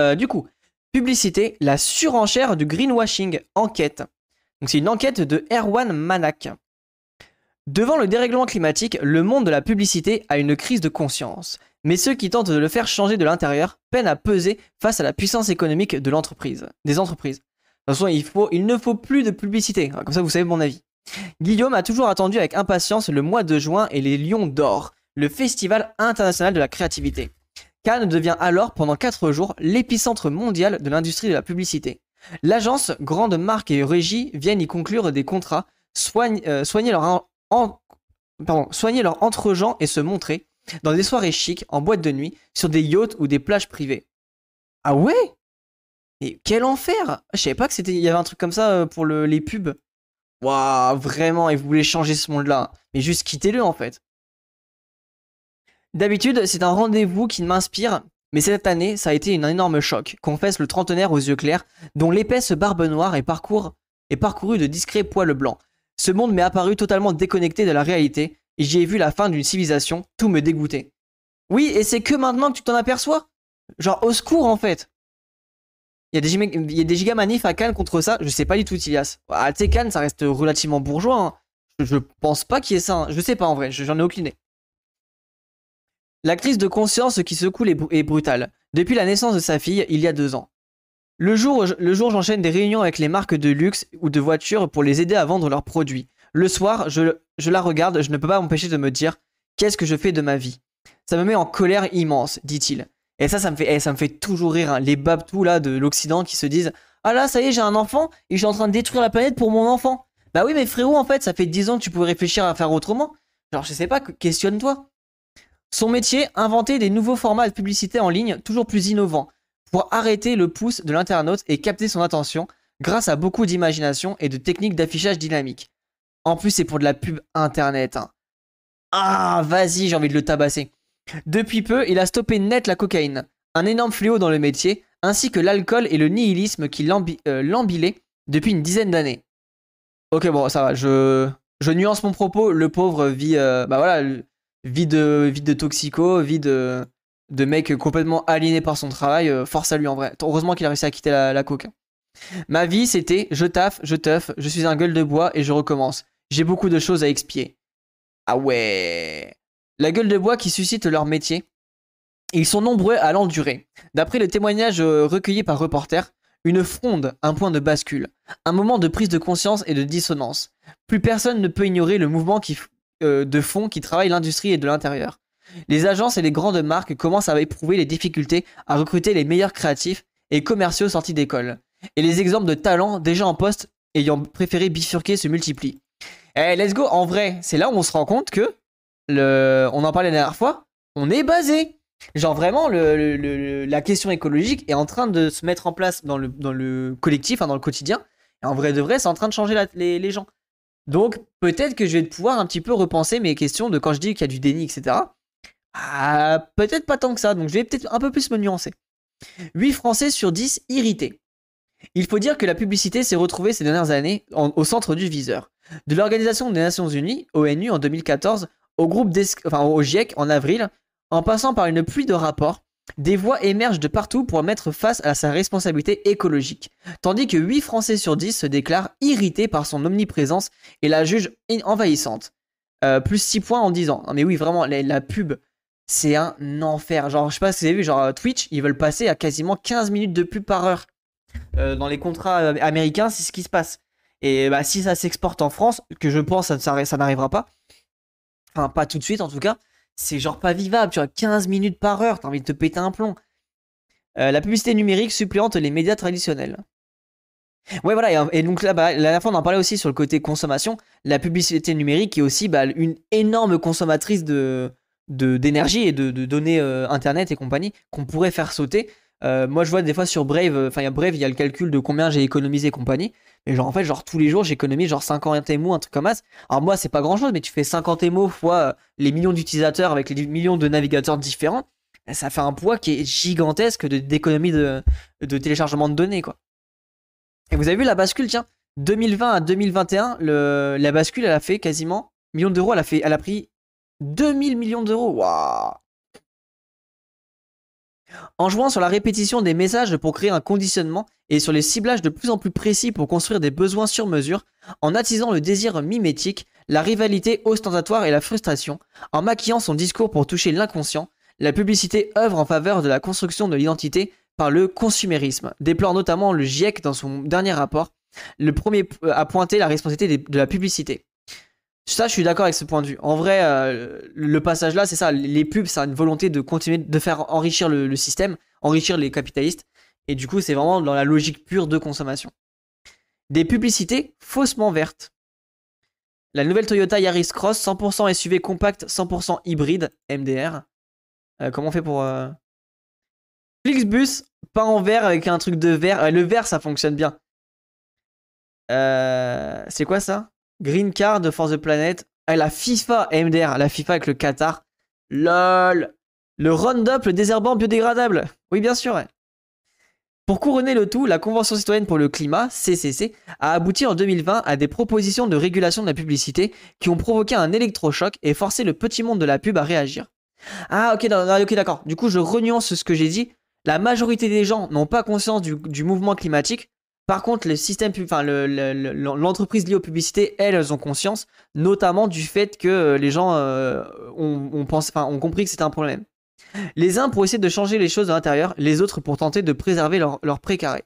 Euh, du coup, publicité, la surenchère du greenwashing, enquête. Donc c'est une enquête de Erwan Manak. Devant le dérèglement climatique, le monde de la publicité a une crise de conscience. Mais ceux qui tentent de le faire changer de l'intérieur peinent à peser face à la puissance économique de l'entreprise, des entreprises. De toute façon, il, faut, il ne faut plus de publicité, comme ça vous savez mon avis. Guillaume a toujours attendu avec impatience le mois de juin et les Lions d'Or, le festival international de la créativité. Cannes devient alors pendant 4 jours l'épicentre mondial de l'industrie de la publicité. L'agence, grande marque et régie viennent y conclure des contrats, euh, soigner, leur leur entre-gens et se montrer dans des soirées chics, en boîte de nuit, sur des yachts ou des plages privées. Ah ouais? Et quel enfer Je savais pas que c'était, y avait un truc comme ça euh, pour les pubs. Waouh, vraiment, et vous voulez changer ce monde-là? Mais juste quittez-le en fait. D'habitude, c'est un rendez-vous qui m'inspire, mais cette année, ça a été un énorme choc, confesse le trentenaire aux yeux clairs, dont l'épaisse barbe noire est, parcourue de discrets poils blancs. Ce monde m'est apparu totalement déconnecté de la réalité, et j'y ai vu la fin d'une civilisation, tout me dégoûtait. Oui, et c'est que maintenant que tu t'en aperçois? Genre, au secours en fait il y, a des, y a des gigamanifs à Cannes contre ça, je sais pas du tout, Tilias. À tu Cannes, ça reste relativement bourgeois. Hein. Je, pense pas qu'il y ait ça. Hein. Je sais pas en vrai, j'en ai aucune idée. La crise de conscience qui secoue est brutale. Depuis la naissance de sa fille, il y a deux ans. Le jour, le j'enchaîne des réunions avec les marques de luxe ou de voitures pour les aider à vendre leurs produits. Le soir, je, la regarde, je ne peux pas m'empêcher de me dire Qu'est-ce que je fais de ma vie? Ça me met en colère immense, dit-il. Et ça, ça me fait, eh, ça me fait toujours rire. Hein. Les babtous là de l'Occident qui se disent Ah là, ça y est, j'ai un enfant et je suis en train de détruire la planète pour mon enfant. Bah oui, mais frérot, en fait, ça fait 10 ans que tu pouvais réfléchir à faire autrement. Genre, je sais pas, questionne-toi. Son métier, inventer des nouveaux formats de publicité en ligne toujours plus innovants pour arrêter le pouce de l'internaute et capter son attention grâce à beaucoup d'imagination et de techniques d'affichage dynamique. En plus, c'est pour de la pub internet. Hein. Ah, vas-y, j'ai envie de le tabasser. Depuis peu, il a stoppé net la cocaïne, un énorme fléau dans le métier, ainsi que l'alcool et le nihilisme qui euh, l'embilaient depuis une dizaine d'années. Ok, bon, ça va, je, je nuance mon propos. Le pauvre vit, euh, bah voilà, vit de, de toxico, vit de, mec complètement aliéné par son travail. Euh, force à lui en vrai. Heureusement qu'il a réussi à quitter la, la coke. Ma vie, c'était je taffe, je teuf, je suis un gueule de bois et je recommence. J'ai beaucoup de choses à expier. Ah ouais. La gueule de bois qui suscite leur métier. Ils sont nombreux à l'endurer. D'après le témoignage euh, recueilli par Reporter, une fronde, un point de bascule, un moment de prise de conscience et de dissonance. Plus personne ne peut ignorer le mouvement euh, de fond qui travaille l'industrie et de l'intérieur. Les agences et les grandes marques commencent à éprouver les difficultés à recruter les meilleurs créatifs et commerciaux sortis d'école. Et les exemples de talents déjà en poste ayant préféré bifurquer se multiplient. Eh, let's go. En vrai, c'est là où on se rend compte que, le, on en parlait la dernière fois, on est basé. Genre vraiment, la question écologique est en train de se mettre en place dans le, dans le collectif, dans le quotidien. En vrai de vrai, c'est en train de changer les, gens. Donc peut-être que je vais pouvoir un petit peu repenser mes questions de quand je dis qu'il y a du déni, etc. Ah, peut-être pas tant que ça, donc je vais peut-être un peu plus me nuancer. 8 Français sur 10 irrités. Il faut dire que la publicité s'est retrouvée ces dernières années au centre du viseur. De l'Organisation des Nations Unies, ONU, en 2014, au, groupe enfin, au GIEC en avril, en passant par une pluie de rapports, des voix émergent de partout pour mettre face à sa responsabilité écologique, tandis que 8 Français sur 10 se déclarent irrités par son omniprésence et la jugent envahissante. Euh, plus 6 points en 10 ans. Mais oui, vraiment, la, pub, c'est un enfer. Genre, je sais pas si vous avez vu, genre Twitch, ils veulent passer à quasiment 15 minutes de pub par heure. Euh, dans les contrats euh, américains, c'est ce qui se passe. Et bah, si ça s'exporte en France, que je pense ça, ça, n'arrivera pas, enfin pas tout de suite en tout cas, c'est genre pas vivable. Tu as 15 minutes par heure, t'as envie de te péter un plomb. Euh, la publicité numérique suppléante les médias traditionnels. Ouais, voilà, et, donc là, bah, la dernière fois, on en parlait aussi sur le côté consommation. La publicité numérique est aussi bah, une énorme consommatrice de d'énergie et de, données internet et compagnie qu'on pourrait faire sauter euh, moi, je vois des fois sur Brave, euh, enfin, il y a Brave, il y a le calcul de combien j'ai économisé et compagnie. Mais genre, en fait, genre, tous les jours, j'économise genre 50 émo, un truc comme ça. Alors, moi, c'est pas grand chose, mais tu fais 50 émo fois euh, les millions d'utilisateurs avec les millions de navigateurs différents. Ben, ça fait un poids qui est gigantesque d'économie de, de, téléchargement de données, quoi. Et vous avez vu la bascule, tiens, 2020 à 2021, le, la bascule, elle a fait quasiment millions d'euros. Elle a elle a pris 2000 millions d'euros. Waouh! En jouant sur la répétition des messages pour créer un conditionnement et sur les ciblages de plus en plus précis pour construire des besoins sur mesure, en attisant le désir mimétique, la rivalité ostentatoire et la frustration, en maquillant son discours pour toucher l'inconscient, la publicité œuvre en faveur de la construction de l'identité par le consumérisme, déplore notamment le GIEC dans son dernier rapport, le premier à pointer la responsabilité de la publicité. Ça, je suis d'accord avec ce point de vue. En vrai, euh, le passage là, c'est ça. Les pubs, ça a une volonté de continuer de faire enrichir le, système, enrichir les capitalistes. Et du coup, c'est vraiment dans la logique pure de consommation. Des publicités faussement vertes. La nouvelle Toyota Yaris Cross, 100% SUV compact, 100% hybride, MDR. Euh, comment on fait pour... Euh... Flixbus, pas en vert avec un truc de vert. Le vert, ça fonctionne bien. c'est quoi ça? Green Card for the Planet. Ah, la FIFA MDR, la FIFA avec le Qatar. LOL. Le Roundup, le désherbant biodégradable. Oui, bien sûr. Pour couronner le tout, la Convention citoyenne pour le climat, CCC, a abouti en 2020 à des propositions de régulation de la publicité qui ont provoqué un électrochoc et forcé le petit monde de la pub à réagir. Ah ok, d'accord. Du coup, je renuance ce que j'ai dit. La majorité des gens n'ont pas conscience du mouvement climatique, par contre, enfin, l'entreprise liée aux publicités, elles, ont conscience, notamment du fait que euh, les gens euh, ont, compris que c'était un problème. Les uns pour essayer de changer les choses de l'intérieur, les autres pour tenter de préserver leur, précaré.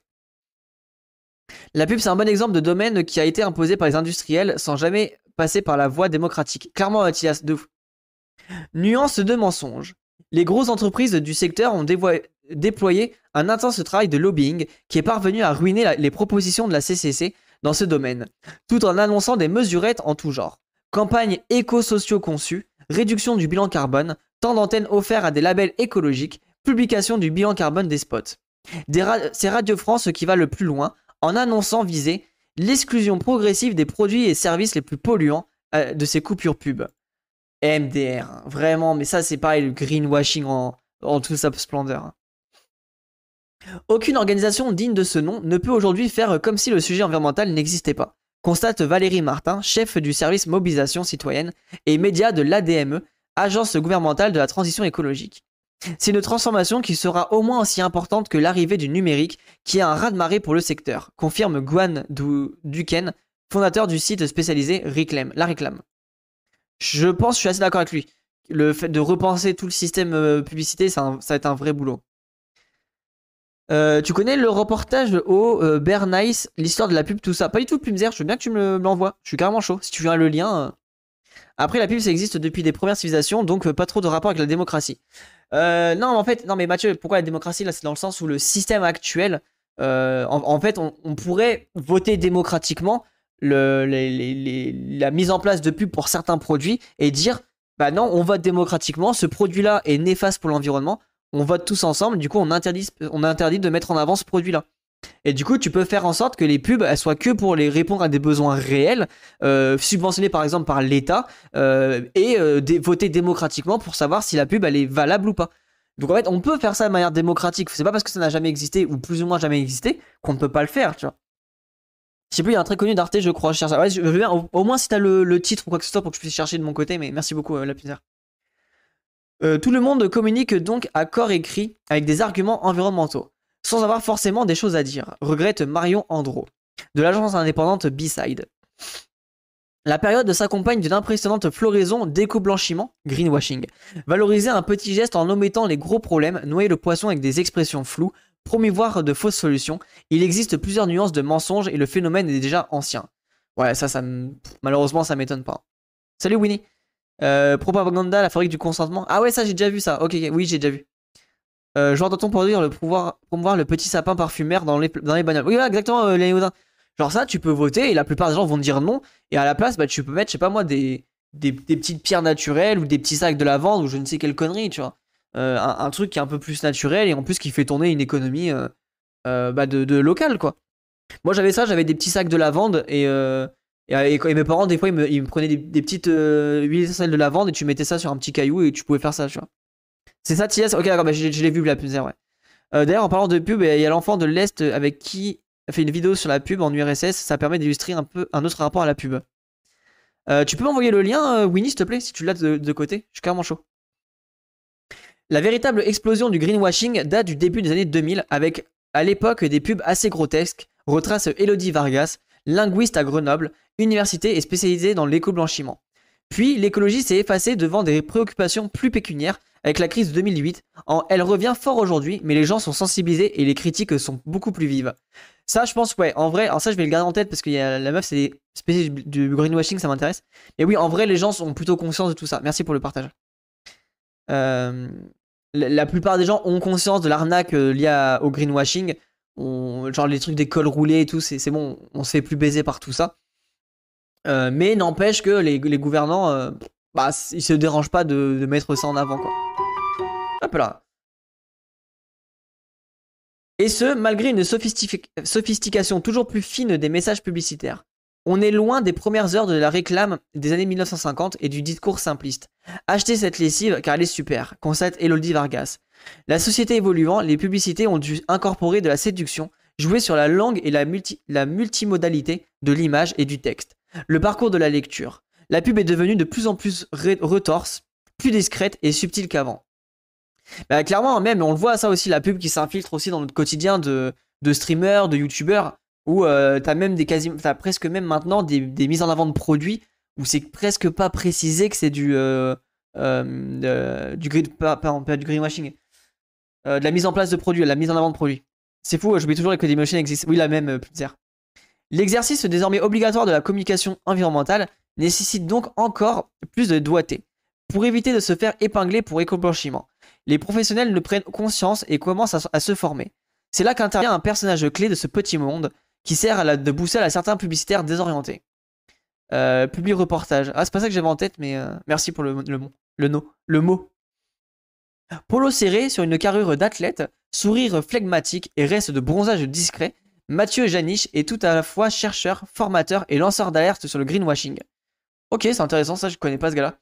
La pub, c'est un bon exemple de domaine qui a été imposé par les industriels sans jamais passer par la voie démocratique. Clairement, Mathias, de Nuance de mensonge. Les grosses entreprises du secteur ont déployé un intense travail de lobbying qui est parvenu à ruiner les propositions de la CCC dans ce domaine, tout en annonçant des mesurettes en tout genre. Campagne éco-sociaux conçues, réduction du bilan carbone, temps d'antenne offert à des labels écologiques, publication du bilan carbone des spots. C'est Radio France qui va le plus loin en annonçant viser l'exclusion progressive des produits et services les plus polluants euh, de ces coupures pub. MDR, hein, vraiment, mais ça c'est pareil, le greenwashing en, en toute sa splendeur. Aucune organisation digne de ce nom ne peut aujourd'hui faire comme si le sujet environnemental n'existait pas, constate Valérie Martin, chef du service mobilisation citoyenne et média de l'ADME, agence gouvernementale de la transition écologique. C'est une transformation qui sera au moins aussi importante que l'arrivée du numérique, qui est un raz-de-marée pour le secteur, confirme Guan Duken, fondateur du site spécialisé Reclaim, La Réclame. Je pense, je suis assez d'accord avec lui. Le fait de repenser tout le système euh, publicité, ça va être un vrai boulot. Euh, tu connais le reportage au euh, Bernice, l'histoire de la pub, tout ça? Pas du tout, Pumzer, je veux bien que tu me l'envoies. Je suis carrément chaud. Si tu veux le lien. Euh. Après, la pub, ça existe depuis des premières civilisations, donc pas trop de rapport avec la démocratie. non, en fait, non, mais Mathieu, pourquoi la démocratie Là, c'est dans le sens où le système actuel, en, fait, on, pourrait voter démocratiquement la mise en place de pubs pour certains produits et dire, bah non, on vote démocratiquement, ce produit-là est néfaste pour l'environnement on vote tous ensemble, du coup on interdit, de mettre en avant ce produit-là. Et du coup, tu peux faire en sorte que les pubs soient que pour les répondre à des besoins réels, euh, subventionnés par exemple par l'État, euh, et euh, voter démocratiquement pour savoir si la pub elle est valable ou pas. Donc en fait, on peut faire ça de manière démocratique. C'est pas parce que ça n'a jamais existé ou plus ou moins jamais existé qu'on ne peut pas le faire, tu vois. Je sais plus, il y a un très connu d'Arte, je crois. Je cherche Ouais, je veux au, moins si t'as le, titre ou quoi que ce soit pour que je puisse chercher de mon côté, mais merci beaucoup, la. Euh, tout le monde communique donc à corps écrit avec des arguments environnementaux, sans avoir forcément des choses à dire, regrette Marion Andro, de l'agence indépendante B-Side. La période s'accompagne d'une impressionnante floraison d'éco-blanchiment, greenwashing. Valoriser un petit geste en omettant les gros problèmes, noyer le poisson avec des expressions floues, promouvoir de fausses solutions. Il existe plusieurs nuances de mensonges et le phénomène est déjà ancien. Ouais, ça, ça malheureusement, ça m'étonne pas. Salut Winnie. Euh, propaganda, la fabrique du consentement. Ah ouais, ça j'ai déjà vu ça. Ok, oui, j'ai déjà vu. Euh, genre doit-on produire le pouvoir promouvoir le petit sapin parfumeur dans les, dans les bagnoles? Oui, exactement, euh, les Genre ça, tu peux voter et la plupart des gens vont dire non. Et à la place, bah, tu peux mettre, je sais pas moi, des, des, petites pierres naturelles ou des petits sacs de lavande ou je ne sais quelle connerie, tu vois. Euh, un, truc qui est un peu plus naturel et en plus qui fait tourner une économie bah, de, de local, quoi. Moi j'avais ça, j'avais des petits sacs de lavande et et, mes parents, des fois, ils me, prenaient des, petites euh, huiles essentielles de lavande et tu mettais ça sur un petit caillou et tu pouvais faire ça, tu vois. C'est ça, TS Ok, d'accord, bah, je, l'ai vu, la pub, ouais. Euh, d'ailleurs, en parlant de pub, il y a l'enfant de l'Est avec qui a fait une vidéo sur la pub en URSS. Ça permet d'illustrer un peu un autre rapport à la pub. Euh, tu peux m'envoyer le lien, Winnie, s'il te plaît, si tu l'as de, côté? Je suis carrément chaud. La véritable explosion du greenwashing date du début des années 2000 avec à l'époque des pubs assez grotesques, retrace Elodie Vargas, linguiste à Grenoble, université et spécialisée dans l'éco-blanchiment. Puis l'écologie s'est effacée devant des préoccupations plus pécuniaires avec la crise de 2008. elle revient fort aujourd'hui, mais les gens sont sensibilisés et les critiques sont beaucoup plus vives. Ça, je pense, ouais, en vrai, alors ça, je vais le garder en tête parce que la meuf, c'est des spécialistes du greenwashing, ça m'intéresse. Et oui, en vrai, les gens sont plutôt conscients de tout ça. Merci pour le partage. Euh, la, plupart des gens ont conscience de l'arnaque euh, liée au greenwashing. Genre les trucs des cols roulés et tout, c'est bon, on se fait plus baiser par tout ça. Euh, mais n'empêche que les, gouvernants, bah, ils se dérangent pas de, de mettre ça en avant, quoi. Hop là. Et ce, malgré une sophistication toujours plus fine des messages publicitaires. On est loin des premières heures de la réclame des années 1950 et du discours simpliste. Achetez cette lessive car elle est super, constate Elodie Vargas. La société évoluant, les publicités ont dû incorporer de la séduction, jouer sur la langue et la, multimodalité de l'image et du texte. Le parcours de la lecture. La pub est devenue de plus en plus retorse, plus discrète et subtile qu'avant. Bah, clairement, même, on le voit ça aussi, la pub qui s'infiltre aussi dans notre quotidien de, streamers, de youtubeurs, où euh, t'as même des t'as presque même maintenant des, mises en avant de produits où c'est presque pas précisé que c'est du, euh, euh, du, pas, pas, du greenwashing, de la mise en place de produits, la mise en avant de produits. C'est fou, j'oublie toujours que Dailymotion existe. Oui, la même, Pulsar. L'exercice désormais obligatoire de la communication environnementale nécessite donc encore plus de doigté pour éviter de se faire épingler pour éco-blanchiment les professionnels ne prennent conscience et commencent à, se former. C'est là qu'intervient un personnage clé de ce petit monde qui sert à de boussole à certains publicitaires désorientés. Euh, public reportage. Ah, c'est pas ça que j'avais en tête, mais euh, merci pour le, le, le, no, le mot. Polo serré sur une carrure d'athlète, sourire flegmatique et reste de bronzage discret, Mathieu Janiche est tout à la fois chercheur, formateur et lanceur d'alerte sur le greenwashing. Ok, c'est intéressant, ça je connais pas ce gars-là.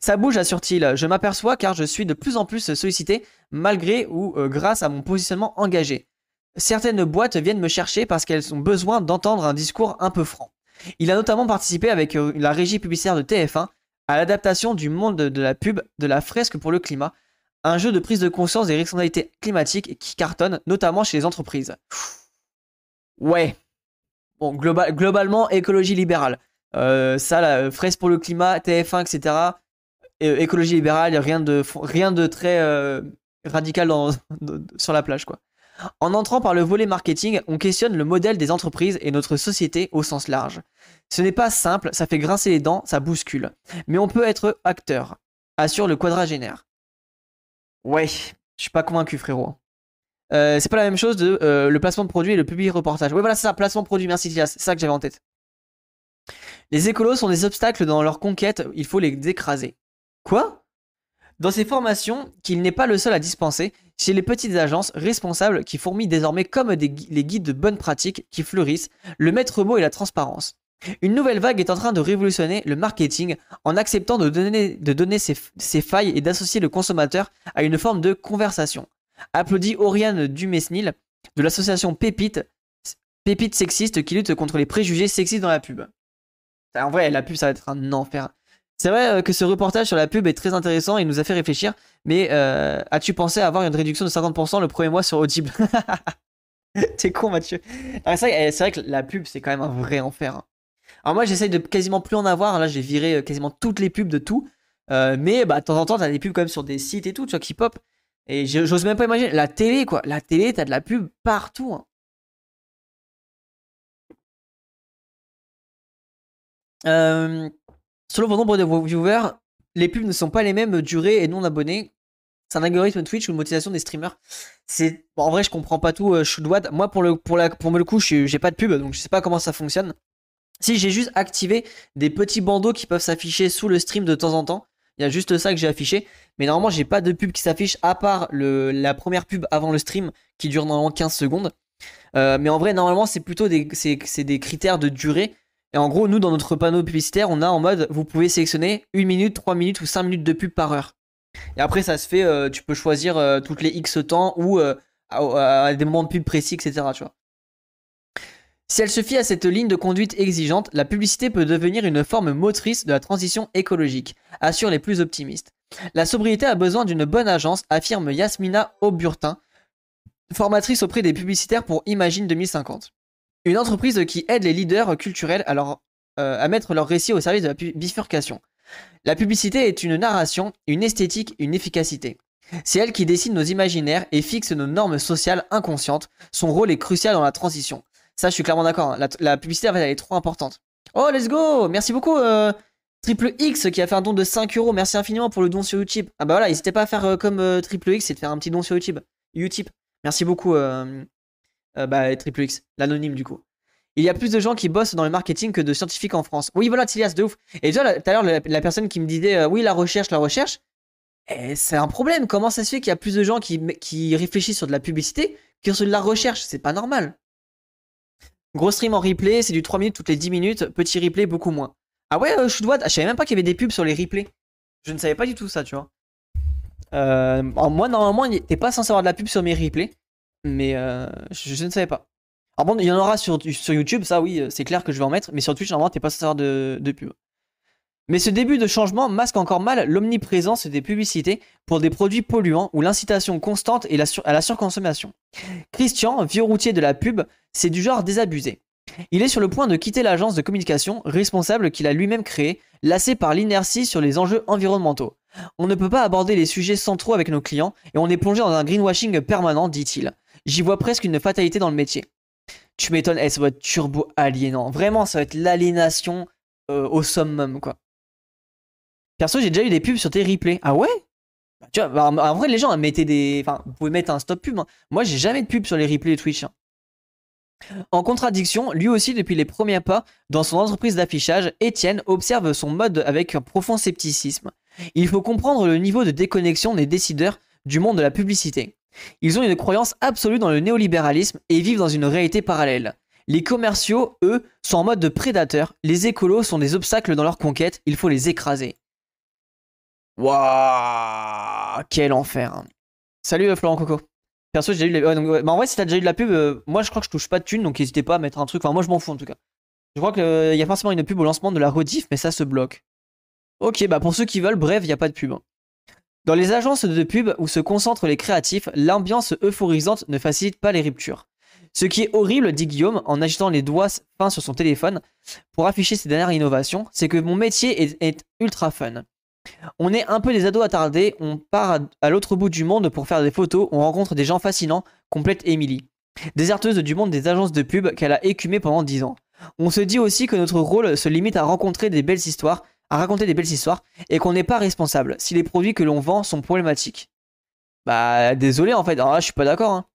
Ça bouge, assure-t-il. Je m'aperçois car je suis de plus en plus sollicité malgré ou euh, grâce à mon positionnement engagé. Certaines boîtes viennent me chercher parce qu'elles ont besoin d'entendre un discours un peu franc. Il a notamment participé avec euh, la régie publicitaire de TF1 à l'adaptation du monde de la pub de la fresque pour le climat, un jeu de prise de conscience des responsabilités climatiques qui cartonne notamment chez les entreprises. Ouais. Bon, globalement, écologie libérale. Euh, ça, la fresque pour le climat, TF1, etc écologie libérale, rien de, très euh, radical sur la plage, quoi. En entrant par le volet marketing, on questionne le modèle des entreprises et notre société au sens large. Ce n'est pas simple, ça fait grincer les dents, ça bouscule. Mais on peut être acteur, assure le quadragénaire. Ouais, je suis pas convaincu, frérot. Euh, c'est pas la même chose de euh, le placement de produit et le public reportage. Ouais, voilà, c'est ça, placement de produit, merci Thias, c'est ça que j'avais en tête. Les écolos sont des obstacles dans leur conquête, il faut les écraser. Quoi? Dans ces formations, qu'il n'est pas le seul à dispenser, chez les petites agences responsables qui fourmillent désormais comme les guides de bonnes pratiques qui fleurissent, le maître mot est la transparence. Une nouvelle vague est en train de révolutionner le marketing en acceptant de donner, ses, failles et d'associer le consommateur à une forme de conversation. Applaudit Oriane Dumesnil de l'association Pépite, Pépite sexiste qui lutte contre les préjugés sexistes dans la pub. En vrai, la pub, ça va être un enfer. C'est vrai euh, que ce reportage sur la pub est très intéressant et nous a fait réfléchir, mais euh, as-tu pensé avoir une réduction de 50% le premier mois sur Audible? T'es con Mathieu. Eh, c'est vrai, que la pub c'est quand même un vrai enfer. Hein. Alors moi j'essaye de quasiment plus en avoir, là j'ai viré euh, quasiment toutes les pubs de tout, mais bah de temps en temps t'as des pubs quand même sur des sites et tout, tu vois, qui pop. Et j'ose même pas imaginer, la télé quoi, la télé t'as de la pub partout. Hein. Euh, Selon vos nombres de viewers, les pubs ne sont pas les mêmes durées et non abonnés. C'est un algorithme Twitch ou une motivation des streamers. En vrai, je comprends pas tout. Euh, Moi, pour le pour la pour le coup, j'ai pas de pub, donc je sais pas comment ça fonctionne. Si j'ai juste activé des petits bandeaux qui peuvent s'afficher sous le stream de temps en temps, il y a juste ça que j'ai affiché. Mais normalement, j'ai pas de pub qui s'affiche à part la première pub avant le stream qui dure normalement 15 secondes. Euh, mais en vrai, normalement, c'est plutôt des, critères de durée. Et en gros, nous, dans notre panneau publicitaire, on a en mode, vous pouvez sélectionner 1 minute, 3 minutes ou 5 minutes de pub par heure. Et après, ça se fait, euh, tu peux choisir euh, toutes les X temps ou à, des moments de pub précis, etc. Si elle se fie à cette ligne de conduite exigeante, la publicité peut devenir une forme motrice de la transition écologique, assurent les plus optimistes. La sobriété a besoin d'une bonne agence, affirme Yasmina Auburtin, formatrice auprès des publicitaires pour Imagine 2050. Une entreprise qui aide les leaders culturels à, euh, à mettre leur récit au service de la bifurcation. La publicité est une narration, une esthétique, une efficacité. C'est elle qui dessine nos imaginaires et fixe nos normes sociales inconscientes. Son rôle est crucial dans la transition. Ça, je suis clairement d'accord. Hein. La, publicité, elle est trop importante. Oh, let's go Merci beaucoup, euh, Triple X, qui a fait un don de 5 euros. Merci infiniment pour le don sur YouTube. Ah bah voilà, n'hésitez pas à faire euh, comme euh, Triple X et de faire un petit don sur YouTube. YouTube. Merci beaucoup, bah, Triple X, l'anonyme du coup. Il y a plus de gens qui bossent dans le marketing que de scientifiques en France. Oui, voilà, Tilias, de ouf. Et déjà, tout à l'heure, la, personne qui me disait, oui, la recherche, la recherche, eh, c'est un problème. Comment ça se fait qu'il y a plus de gens qui, qui réfléchissent sur de la publicité que sur de la recherche? C'est pas normal. Gros stream en replay, c'est du 3 minutes toutes les 10 minutes. Petit replay, beaucoup moins. Ah ouais, euh, je dois. Je savais même pas qu'il y avait des pubs sur les replays. Je ne savais pas du tout ça, tu vois. Euh, moi, normalement, t'es pas censé avoir de la pub sur mes replays. Mais euh, je, ne savais pas. Alors bon, il y en aura sur, YouTube, ça oui, c'est clair que je vais en mettre. Mais sur Twitch, normalement, t'es pas censé avoir de pub. Mais ce début de changement masque encore mal l'omniprésence des publicités pour des produits polluants ou l'incitation constante à la surconsommation. Christian, vieux routier de la pub, c'est du genre désabusé. Il est sur le point de quitter l'agence de communication responsable qu'il a lui-même créée, lassé par l'inertie sur les enjeux environnementaux. On ne peut pas aborder les sujets centraux avec nos clients et on est plongé dans un greenwashing permanent, dit-il. J'y vois presque une fatalité dans le métier. Tu m'étonnes, ça va être turbo aliénant. Vraiment, ça va être l'aliénation euh, au summum, quoi. Perso, j'ai déjà eu des pubs sur tes replays. Ah ouais? Bah, Tu vois, bah, en vrai, les gens mettaient des. Enfin, vous pouvez mettre un stop pub. Hein. Moi, j'ai jamais de pub sur les replays de Twitch. Hein. En contradiction, lui aussi, depuis les premiers pas dans son entreprise d'affichage, Étienne observe son mode avec un profond scepticisme. Il faut comprendre le niveau de déconnexion des décideurs du monde de la publicité. Ils ont une croyance absolue dans le néolibéralisme et vivent dans une réalité parallèle. Les commerciaux, eux, sont en mode de prédateurs, les écolos sont des obstacles dans leur conquête, il faut les écraser. Waouh Quel enfer. Salut euh, Florent Coco. Perso, j'ai eu les... Bah, en vrai, si t'as déjà eu de la pub, euh, moi je crois que je touche pas de thunes, donc n'hésitez pas à mettre un truc. Enfin, moi je m'en fous en tout cas. Je crois qu'il euh, y a forcément une pub au lancement de la rediff, mais ça se bloque. Ok, bah pour ceux qui veulent, bref, il n'y a pas de pub. Hein. Dans les agences de pub où se concentrent les créatifs, l'ambiance euphorisante ne facilite pas les ruptures. Ce qui est horrible, dit Guillaume, en agitant les doigts fins sur son téléphone pour afficher ses dernières innovations, c'est que mon métier est ultra fun. On est un peu des ados attardés, on part à, l'autre bout du monde pour faire des photos, on rencontre des gens fascinants, complète Emily. Déserteuse du monde des agences de pub qu'elle a écumé pendant 10 ans. On se dit aussi que notre rôle se limite à rencontrer des belles histoires, à raconter des belles histoires, et qu'on n'est pas responsable si les produits que l'on vend sont problématiques. Bah désolé en fait, là je suis pas d'accord. Hein.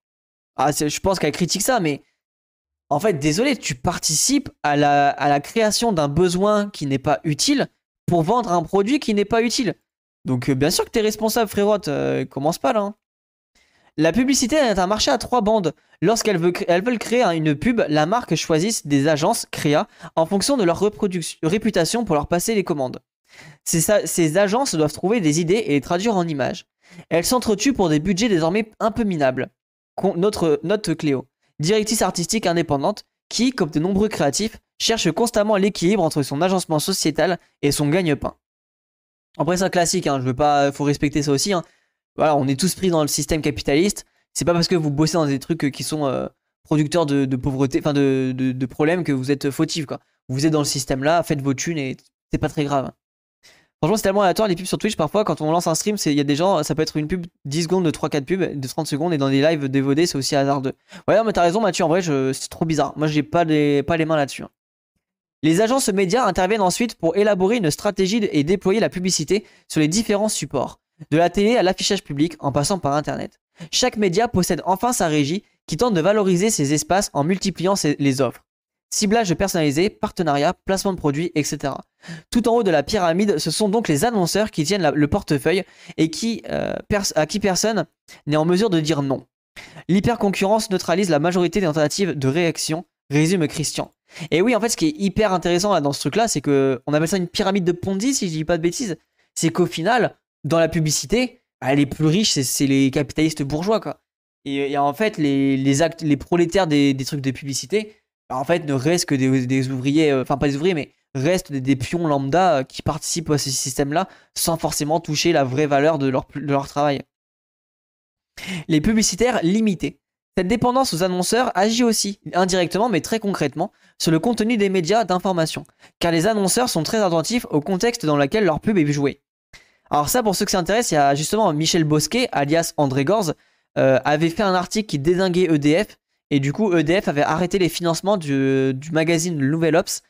Ah, je pense qu'elle critique ça, mais en fait désolé, tu participes à la création d'un besoin qui n'est pas utile pour vendre un produit qui n'est pas utile. Donc euh, bien sûr que tu es responsable, frérot, euh, commence pas là. Hein. La publicité est un marché à trois bandes. Lorsqu'elles veulent, créer une pub, la marque choisit des agences créa en fonction de leur réputation pour leur passer les commandes. ces agences doivent trouver des idées et les traduire en images. Elles s'entretuent pour des budgets désormais un peu minables. Notre note Cléo, directrice artistique indépendante, qui, comme de nombreux créatifs, cherche constamment l'équilibre entre son agencement sociétal et son gagne-pain. Après, c'est un classique, hein, je veux pas, faut respecter ça aussi. Hein. Voilà, on est tous pris dans le système capitaliste. C'est pas parce que vous bossez dans des trucs qui sont euh, producteurs de, pauvreté, enfin de, de, problèmes que vous êtes fautif, quoi. Vous êtes dans le système là, faites vos thunes et c'est pas très grave. Franchement, c'est tellement aléatoire les pubs sur Twitch. Parfois, quand on lance un stream, il y a des gens, ça peut être une pub 10 secondes de 3-4 pubs, de 30 secondes, et dans des lives dévodés, c'est aussi hasardeux. Ouais, mais t'as raison, Mathieu. En vrai, c'est trop bizarre. Moi, j'ai pas les, pas les mains là-dessus. Hein. Les agences médias interviennent ensuite pour élaborer une stratégie et déployer la publicité sur les différents supports, de la télé à l'affichage public en passant par Internet. Chaque média possède enfin sa régie qui tente de valoriser ses espaces en multipliant les offres. Ciblage personnalisé, partenariat, placement de produits, etc. Tout en haut de la pyramide, ce sont donc les annonceurs qui tiennent le portefeuille et euh, à qui personne n'est en mesure de dire non. L'hyperconcurrence neutralise la majorité des tentatives de réaction, résume Christian. Et oui, en fait, ce qui est hyper intéressant dans ce truc-là, c'est que on appelle ça une pyramide de Ponzi, si je dis pas de bêtises. C'est qu'au final, dans la publicité, bah, les plus riches, c'est les capitalistes bourgeois, quoi. Et, en fait, les, actes, les prolétaires des, trucs de publicité, bah, en fait, ne restent que des, ouvriers, euh, enfin pas des ouvriers, mais restent des, pions lambda euh, qui participent à ce système-là sans forcément toucher la vraie valeur de leur, de leur travail. Les publicitaires limités. Cette dépendance aux annonceurs agit aussi, indirectement mais très concrètement, sur le contenu des médias d'information, car les annonceurs sont très attentifs au contexte dans lequel leur pub est jouée. Alors ça, pour ceux qui s'intéressent, il y a justement Michel Bosquet, alias André Gorz, euh, avait fait un article qui désinguait EDF, et du coup EDF avait arrêté les financements du, magazine Nouvel Ops,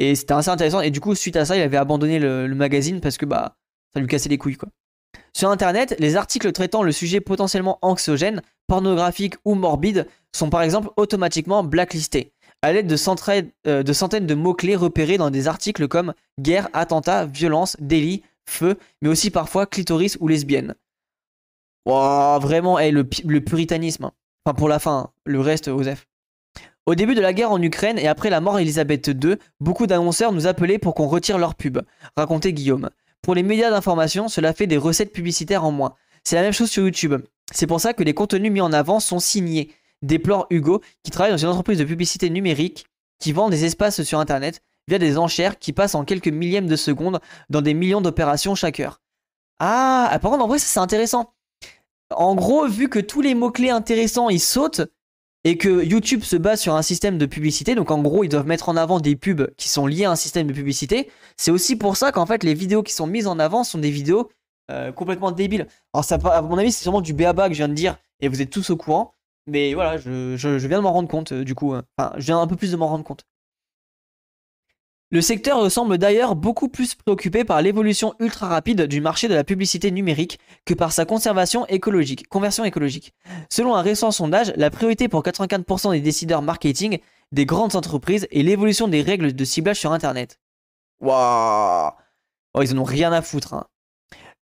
et c'était assez intéressant, et du coup suite à ça, il avait abandonné le, le magazine parce que bah ça lui cassait les couilles quoi. Sur Internet, les articles traitant le sujet potentiellement anxiogène, pornographique ou morbide sont par exemple automatiquement blacklistés, à l'aide de, euh, centaines de mots-clés repérés dans des articles comme guerre, attentat, violence, délit, feu, mais aussi parfois clitoris ou lesbienne. Wow, vraiment, le, puritanisme. Hein. Enfin, pour la fin, le reste, Osef. Au début de la guerre en Ukraine et après la mort d'Elisabeth II, beaucoup d'annonceurs nous appelaient pour qu'on retire leur pub, racontait Guillaume. Pour les médias d'information, cela fait des recettes publicitaires en moins. C'est la même chose sur YouTube. C'est pour ça que les contenus mis en avant sont signés, déplore Hugo, qui travaille dans une entreprise de publicité numérique qui vend des espaces sur Internet via des enchères qui passent en quelques millièmes de seconde dans des millions d'opérations chaque heure. Ah, par contre, en vrai, c'est intéressant. En gros, vu que tous les mots-clés intéressants ils sautent, et que YouTube se base sur un système de publicité, donc en gros ils doivent mettre en avant des pubs qui sont liés à un système de publicité, c'est aussi pour ça qu'en fait les vidéos qui sont mises en avant sont des vidéos euh, complètement débiles. Alors ça, à mon avis c'est sûrement du béaba que je viens de dire, et vous êtes tous au courant, mais voilà, je, viens de m'en rendre compte euh, du coup, hein. enfin je viens un peu plus de m'en rendre compte. Le secteur semble d'ailleurs beaucoup plus préoccupé par l'évolution ultra rapide du marché de la publicité numérique que par sa conservation écologique, conversion écologique. Selon un récent sondage, la priorité pour 84% des décideurs marketing des grandes entreprises est l'évolution des règles de ciblage sur Internet. Waouh oh, Ils en ont rien à foutre. Hein.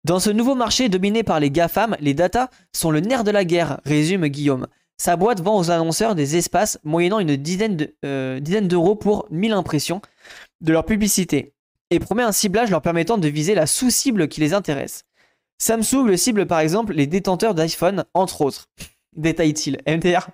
Dans ce nouveau marché dominé par les GAFAM, les data sont le nerf de la guerre, résume Guillaume. Sa boîte vend aux annonceurs des espaces moyennant une dizaine euh, d'euros pour 1000 impressions de leur publicité et promet un ciblage leur permettant de viser la sous-cible qui les intéresse. Samsung le cible par exemple les détenteurs d'iPhone, entre autres. Détaille-t-il, MDR.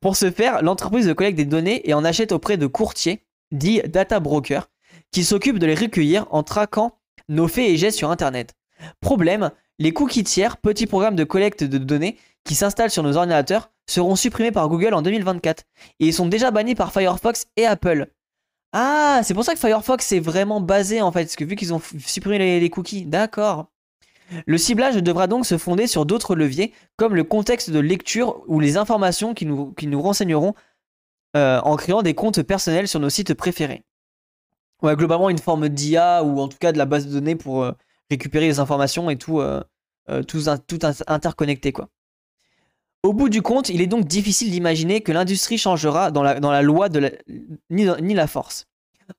Pour ce faire, l'entreprise collecte des données et en achète auprès de courtiers, dits data brokers, qui s'occupent de les recueillir en traquant nos faits et gestes sur Internet. Problème, les cookies tiers, petits programmes de collecte de données qui s'installent sur nos ordinateurs, seront supprimés par Google en 2024. Et ils sont déjà bannis par Firefox et Apple. Ah, c'est pour ça que Firefox est vraiment basé en fait, parce que vu qu'ils ont supprimé les, cookies, d'accord. Le ciblage devra donc se fonder sur d'autres leviers, comme le contexte de lecture ou les informations qui nous, renseigneront euh, en créant des comptes personnels sur nos sites préférés. Ouais, globalement une forme d'IA ou en tout cas de la base de données pour euh, récupérer les informations et tout, euh, interconnecté quoi. Au bout du compte, il est donc difficile d'imaginer que l'industrie changera dans la, loi ni, la force.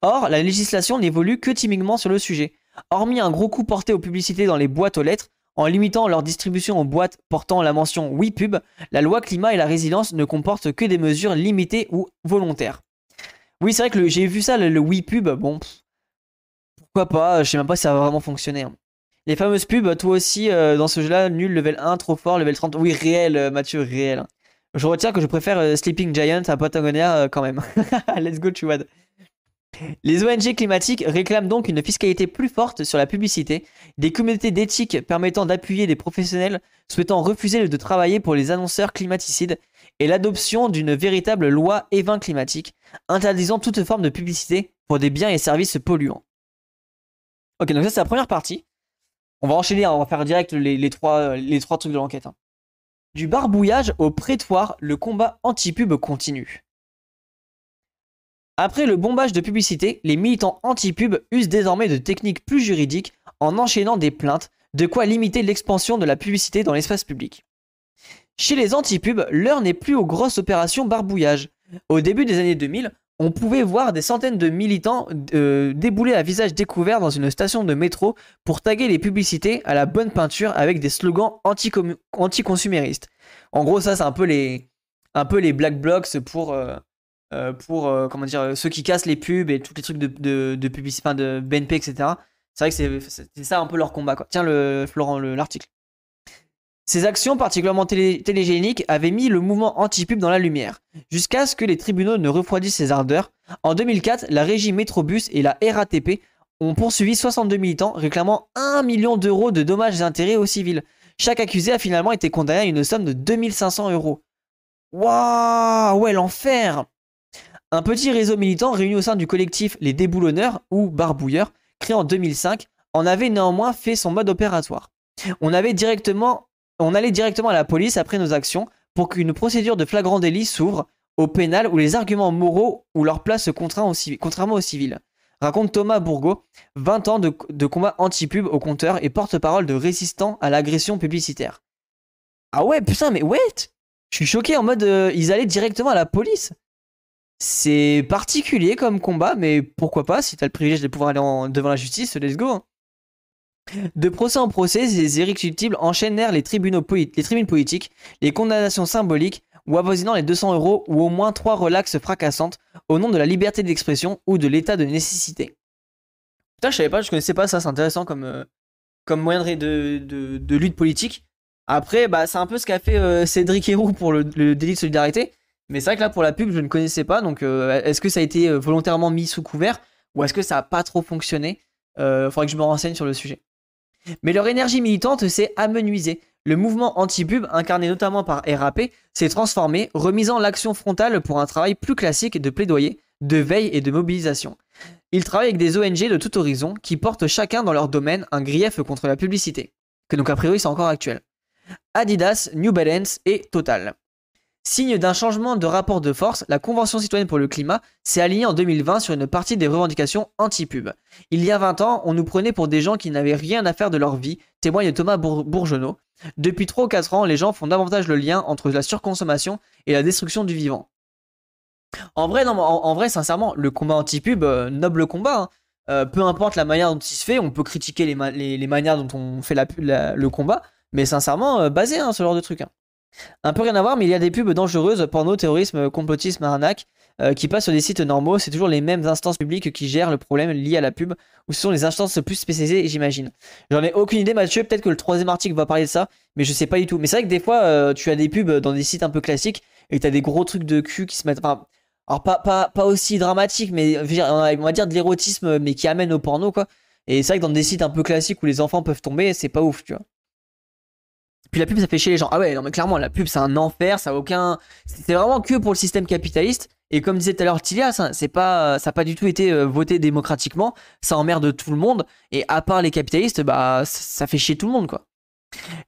Or, la législation n'évolue que timidement sur le sujet. Hormis un gros coup porté aux publicités dans les boîtes aux lettres, en limitant leur distribution aux boîtes portant la mention Oui Pub, la loi climat et la résilience ne comportent que des mesures limitées ou volontaires. Oui, c'est vrai que j'ai vu ça, le, Oui Pub, bon, pourquoi pas, je sais même pas si ça va vraiment fonctionner. Hein. Les fameuses pubs, toi aussi, euh, dans ce jeu-là, nul, level 1, trop fort, level 30. Oui, réel, euh, Mathieu, réel. Je retiens que je préfère euh, Sleeping Giant à Patagonia quand même. Let's go, Chuad. Les ONG climatiques réclament donc une fiscalité plus forte sur la publicité, des communautés d'éthique permettant d'appuyer des professionnels souhaitant refuser de travailler pour les annonceurs climaticides, et l'adoption d'une véritable loi évin climatique, interdisant toute forme de publicité pour des biens et services polluants. Ok, donc ça c'est la première partie. On va enchaîner, hein, on va faire direct les, trois, trucs de l'enquête. Hein. Du barbouillage au prétoire, le combat anti-pub continue. Après le bombage de publicité, les militants anti-pub usent désormais de techniques plus juridiques en enchaînant des plaintes, de quoi limiter l'expansion de la publicité dans l'espace public. Chez les anti-pub, l'heure n'est plus aux grosses opérations barbouillage. Au début des années 2000, on pouvait voir des centaines de militants euh, débouler à visage découvert dans une station de métro pour taguer les publicités à la bonne peinture avec des slogans anti-consuméristes. En gros, ça, c'est un peu les, black blocs pour, euh, euh, ceux qui cassent les pubs et tous les trucs de, de, BNP, etc. C'est vrai que c'est ça un peu leur combat. Tiens, le, Florent, l'article. Ces actions particulièrement télégéniques avaient mis le mouvement anti-pub dans la lumière, jusqu'à ce que les tribunaux ne refroidissent ses ardeurs. En 2004, la régie Métrobus et la RATP ont poursuivi 62 militants réclamant 1 million d'euros de dommages et intérêts aux civils. Chaque accusé a finalement été condamné à une somme de 2500 euros. Waouh Ouais, l'enfer Un petit réseau militant réuni au sein du collectif Les Déboulonneurs, ou Barbouilleurs, créé en 2005, en avait néanmoins fait son mode opératoire. On, avait directement, on allait directement à la police après nos actions pour qu'une procédure de flagrant délit s'ouvre au pénal où les arguments moraux ou leur place contraint contrairement aux civils. Raconte Thomas Bourgo, 20 ans de, combat anti-pub au compteur et porte-parole de résistant à l'agression publicitaire. Ah ouais, putain, mais wait Je suis choqué en mode euh, ils allaient directement à la police. C'est particulier comme combat, mais pourquoi pas, si t'as le privilège de pouvoir aller devant la justice, let's go. Hein. De procès en procès, ces irréductibles enchaînèrent les, tribunaux les politiques, les condamnations symboliques, ou avoisinant les 200 euros, ou au moins trois relaxes fracassantes, au nom de la liberté d'expression ou de l'état de nécessité. Putain, je savais pas, je connaissais pas ça, c'est intéressant comme, euh, moyen de, lutte politique. Après, bah, c'est un peu ce qu'a fait euh, Cédric Héroux pour le, délit de solidarité. Mais c'est vrai que là, pour la pub, je ne connaissais pas. Donc, euh, est-ce que ça a été volontairement mis sous couvert ou est-ce que ça n'a pas trop fonctionné? Faudrait que je me renseigne sur le sujet. Mais leur énergie militante s'est amenuisée. Le mouvement anti-pub, incarné notamment par RAP, s'est transformé, remisant l'action frontale pour un travail plus classique de plaidoyer, de veille et de mobilisation. Il travaille avec des ONG de tout horizon qui portent chacun dans leur domaine un grief contre la publicité. Que donc a priori c'est encore actuel. Adidas, New Balance et Total. Signe d'un changement de rapport de force, la Convention citoyenne pour le climat s'est alignée en 2020 sur une partie des revendications anti-pub. Il y a 20 ans, on nous prenait pour des gens qui n'avaient rien à faire de leur vie, témoigne Thomas Bourgeonneau. Depuis 3 ou 4 ans, les gens font davantage le lien entre la surconsommation et la destruction du vivant. En vrai, non, en, vrai sincèrement, le combat anti-pub, euh, noble combat. Hein. Euh, peu importe la manière dont il se fait, on peut critiquer les, manières dont on fait le combat, mais sincèrement, euh, basé hein, ce genre de truc. Hein. Un peu rien à voir, mais il y a des pubs dangereuses, porno, terrorisme, complotisme, arnaque, euh, qui passent sur des sites normaux. C'est toujours les mêmes instances publiques qui gèrent le problème lié à la pub, ou ce sont les instances plus spécialisées, j'imagine. J'en ai aucune idée, Mathieu. Peut-être que le troisième article va parler de ça, mais je sais pas du tout. Mais c'est vrai que des fois, euh, tu as des pubs dans des sites un peu classiques, et tu as des gros trucs de cul qui se mettent. Enfin, alors pas, pas, pas aussi dramatique, mais on va dire de l'érotisme, mais qui amène au porno, quoi. Et c'est vrai que dans des sites un peu classiques où les enfants peuvent tomber, c'est pas ouf, tu vois. Puis la pub, ça fait chier les gens. Ah ouais, non, mais clairement, la pub, c'est un enfer, ça a aucun. C'est vraiment que pour le système capitaliste. Et comme disait tout à l'heure Tilia, ça, c'est pas, n'a pas du tout été euh, voté démocratiquement. Ça emmerde tout le monde. Et à part les capitalistes, bah, ça fait chier tout le monde, quoi.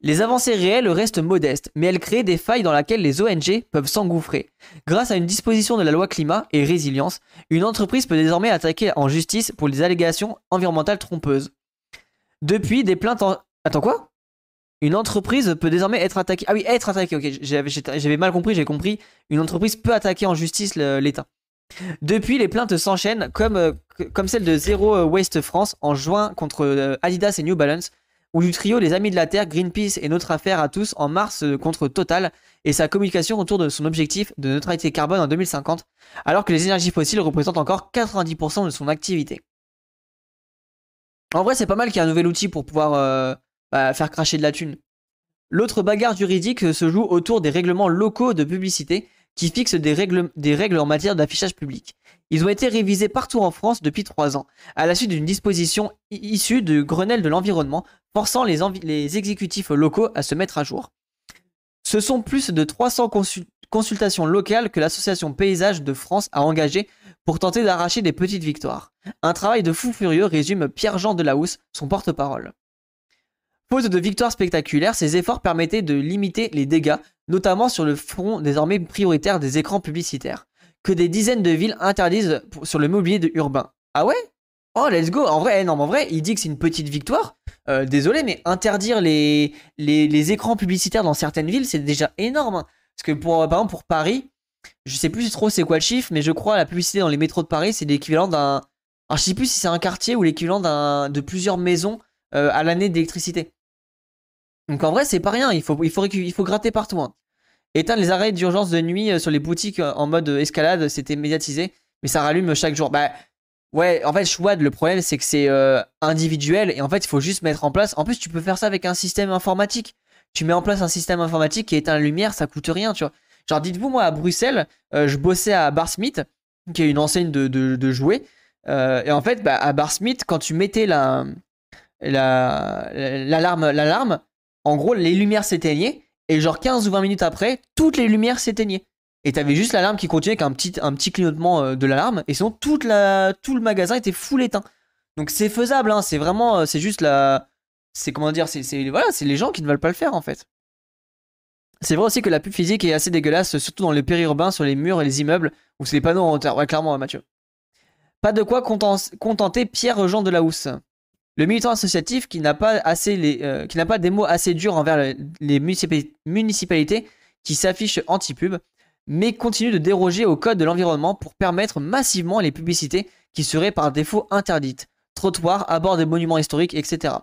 Les avancées réelles restent modestes, mais elles créent des failles dans lesquelles les ONG peuvent s'engouffrer. Grâce à une disposition de la loi climat et résilience, une entreprise peut désormais attaquer en justice pour les allégations environnementales trompeuses. Depuis, des plaintes en... Attends quoi? Une entreprise peut désormais être attaquée. Ah oui, être attaquée, ok, j'avais mal compris, j'ai compris. Une entreprise peut attaquer en justice l'État. Depuis, les plaintes s'enchaînent comme, euh, comme celle de Zero Waste France en juin contre euh, Adidas et New Balance, ou du trio Les Amis de la Terre, Greenpeace et Notre Affaire à tous en mars euh, contre Total et sa communication autour de son objectif de neutralité carbone en 2050, alors que les énergies fossiles représentent encore 90% de son activité. En vrai, c'est pas mal qu'il y ait un nouvel outil pour pouvoir bah, faire cracher de la thune. L'autre bagarre juridique se joue autour des règlements locaux de publicité qui fixent des règles, en matière d'affichage public. Ils ont été révisés partout en France depuis trois ans, à la suite d'une disposition issue du Grenelle de l'environnement, forçant les, les, exécutifs locaux à se mettre à jour. Ce sont plus de 300 consultations locales que l'association Paysage de France a engagées pour tenter d'arracher des petites victoires. Un travail de fou furieux résume Pierre-Jean Delahousse, son porte-parole. Faute de victoires spectaculaires, ces efforts permettaient de limiter les dégâts, notamment sur le front désormais prioritaire des écrans publicitaires, que des dizaines de villes interdisent sur le mobilier de urbain. Ah ouais? Oh, let's go En vrai, non, en vrai, il dit que c'est une petite victoire. Euh, désolé, mais interdire les, les, écrans publicitaires dans certaines villes, c'est déjà énorme. Hein. Parce que pour, par exemple, pour Paris, je sais plus trop c'est quoi le chiffre, mais je crois la publicité dans les métros de Paris, c'est l'équivalent d'un... Alors je sais plus si c'est un quartier ou l'équivalent d'un de plusieurs maisons euh, à l'année d'électricité. Donc en vrai, c'est pas rien, il faut, il faut, gratter partout. Hein. Éteindre les arrêts d'urgence de nuit euh, sur les boutiques euh, en mode escalade, c'était médiatisé, mais ça rallume chaque jour. Bah ouais, en fait, Schwad, le problème c'est que c'est euh, individuel et en fait, il faut juste mettre en place. En plus, tu peux faire ça avec un système informatique. tu mets en place un système informatique qui éteint la lumière, ça coûte rien, tu vois. Genre, dites-vous, moi, à Bruxelles, euh, je bossais à Bar Smith, qui est une enseigne de, de, jouets. Euh, et en fait, bah, à Bar Smith, quand tu mettais la, l'alarme, l'alarme, en gros, les lumières s'éteignaient. Et genre 15 ou 20 minutes après, toutes les lumières s'éteignaient. Et t'avais juste l'alarme qui continuait avec un petit, un clignotement euh, de l'alarme. Et sinon, tout le magasin était full éteint. Donc c'est faisable, hein, c'est vraiment, c'est juste la, c'est comment dire, c'est voilà, les gens qui ne veulent pas le faire en fait. C'est vrai aussi que la pub physique est assez dégueulasse, surtout dans les périurbains, sur les murs et les immeubles, où c'est les panneaux en hauteur. Ouais, clairement, Mathieu. Pas de quoi contenter Pierre-Jean de la Housse. Le militant associatif qui n'a pas, assez les, euh, qui n'a pas des mots assez durs envers les municipalités qui s'affichent anti-pub, mais continue de déroger au code de l'environnement pour permettre massivement les publicités qui seraient par défaut interdites. Trottoirs, à bord des monuments historiques, etc.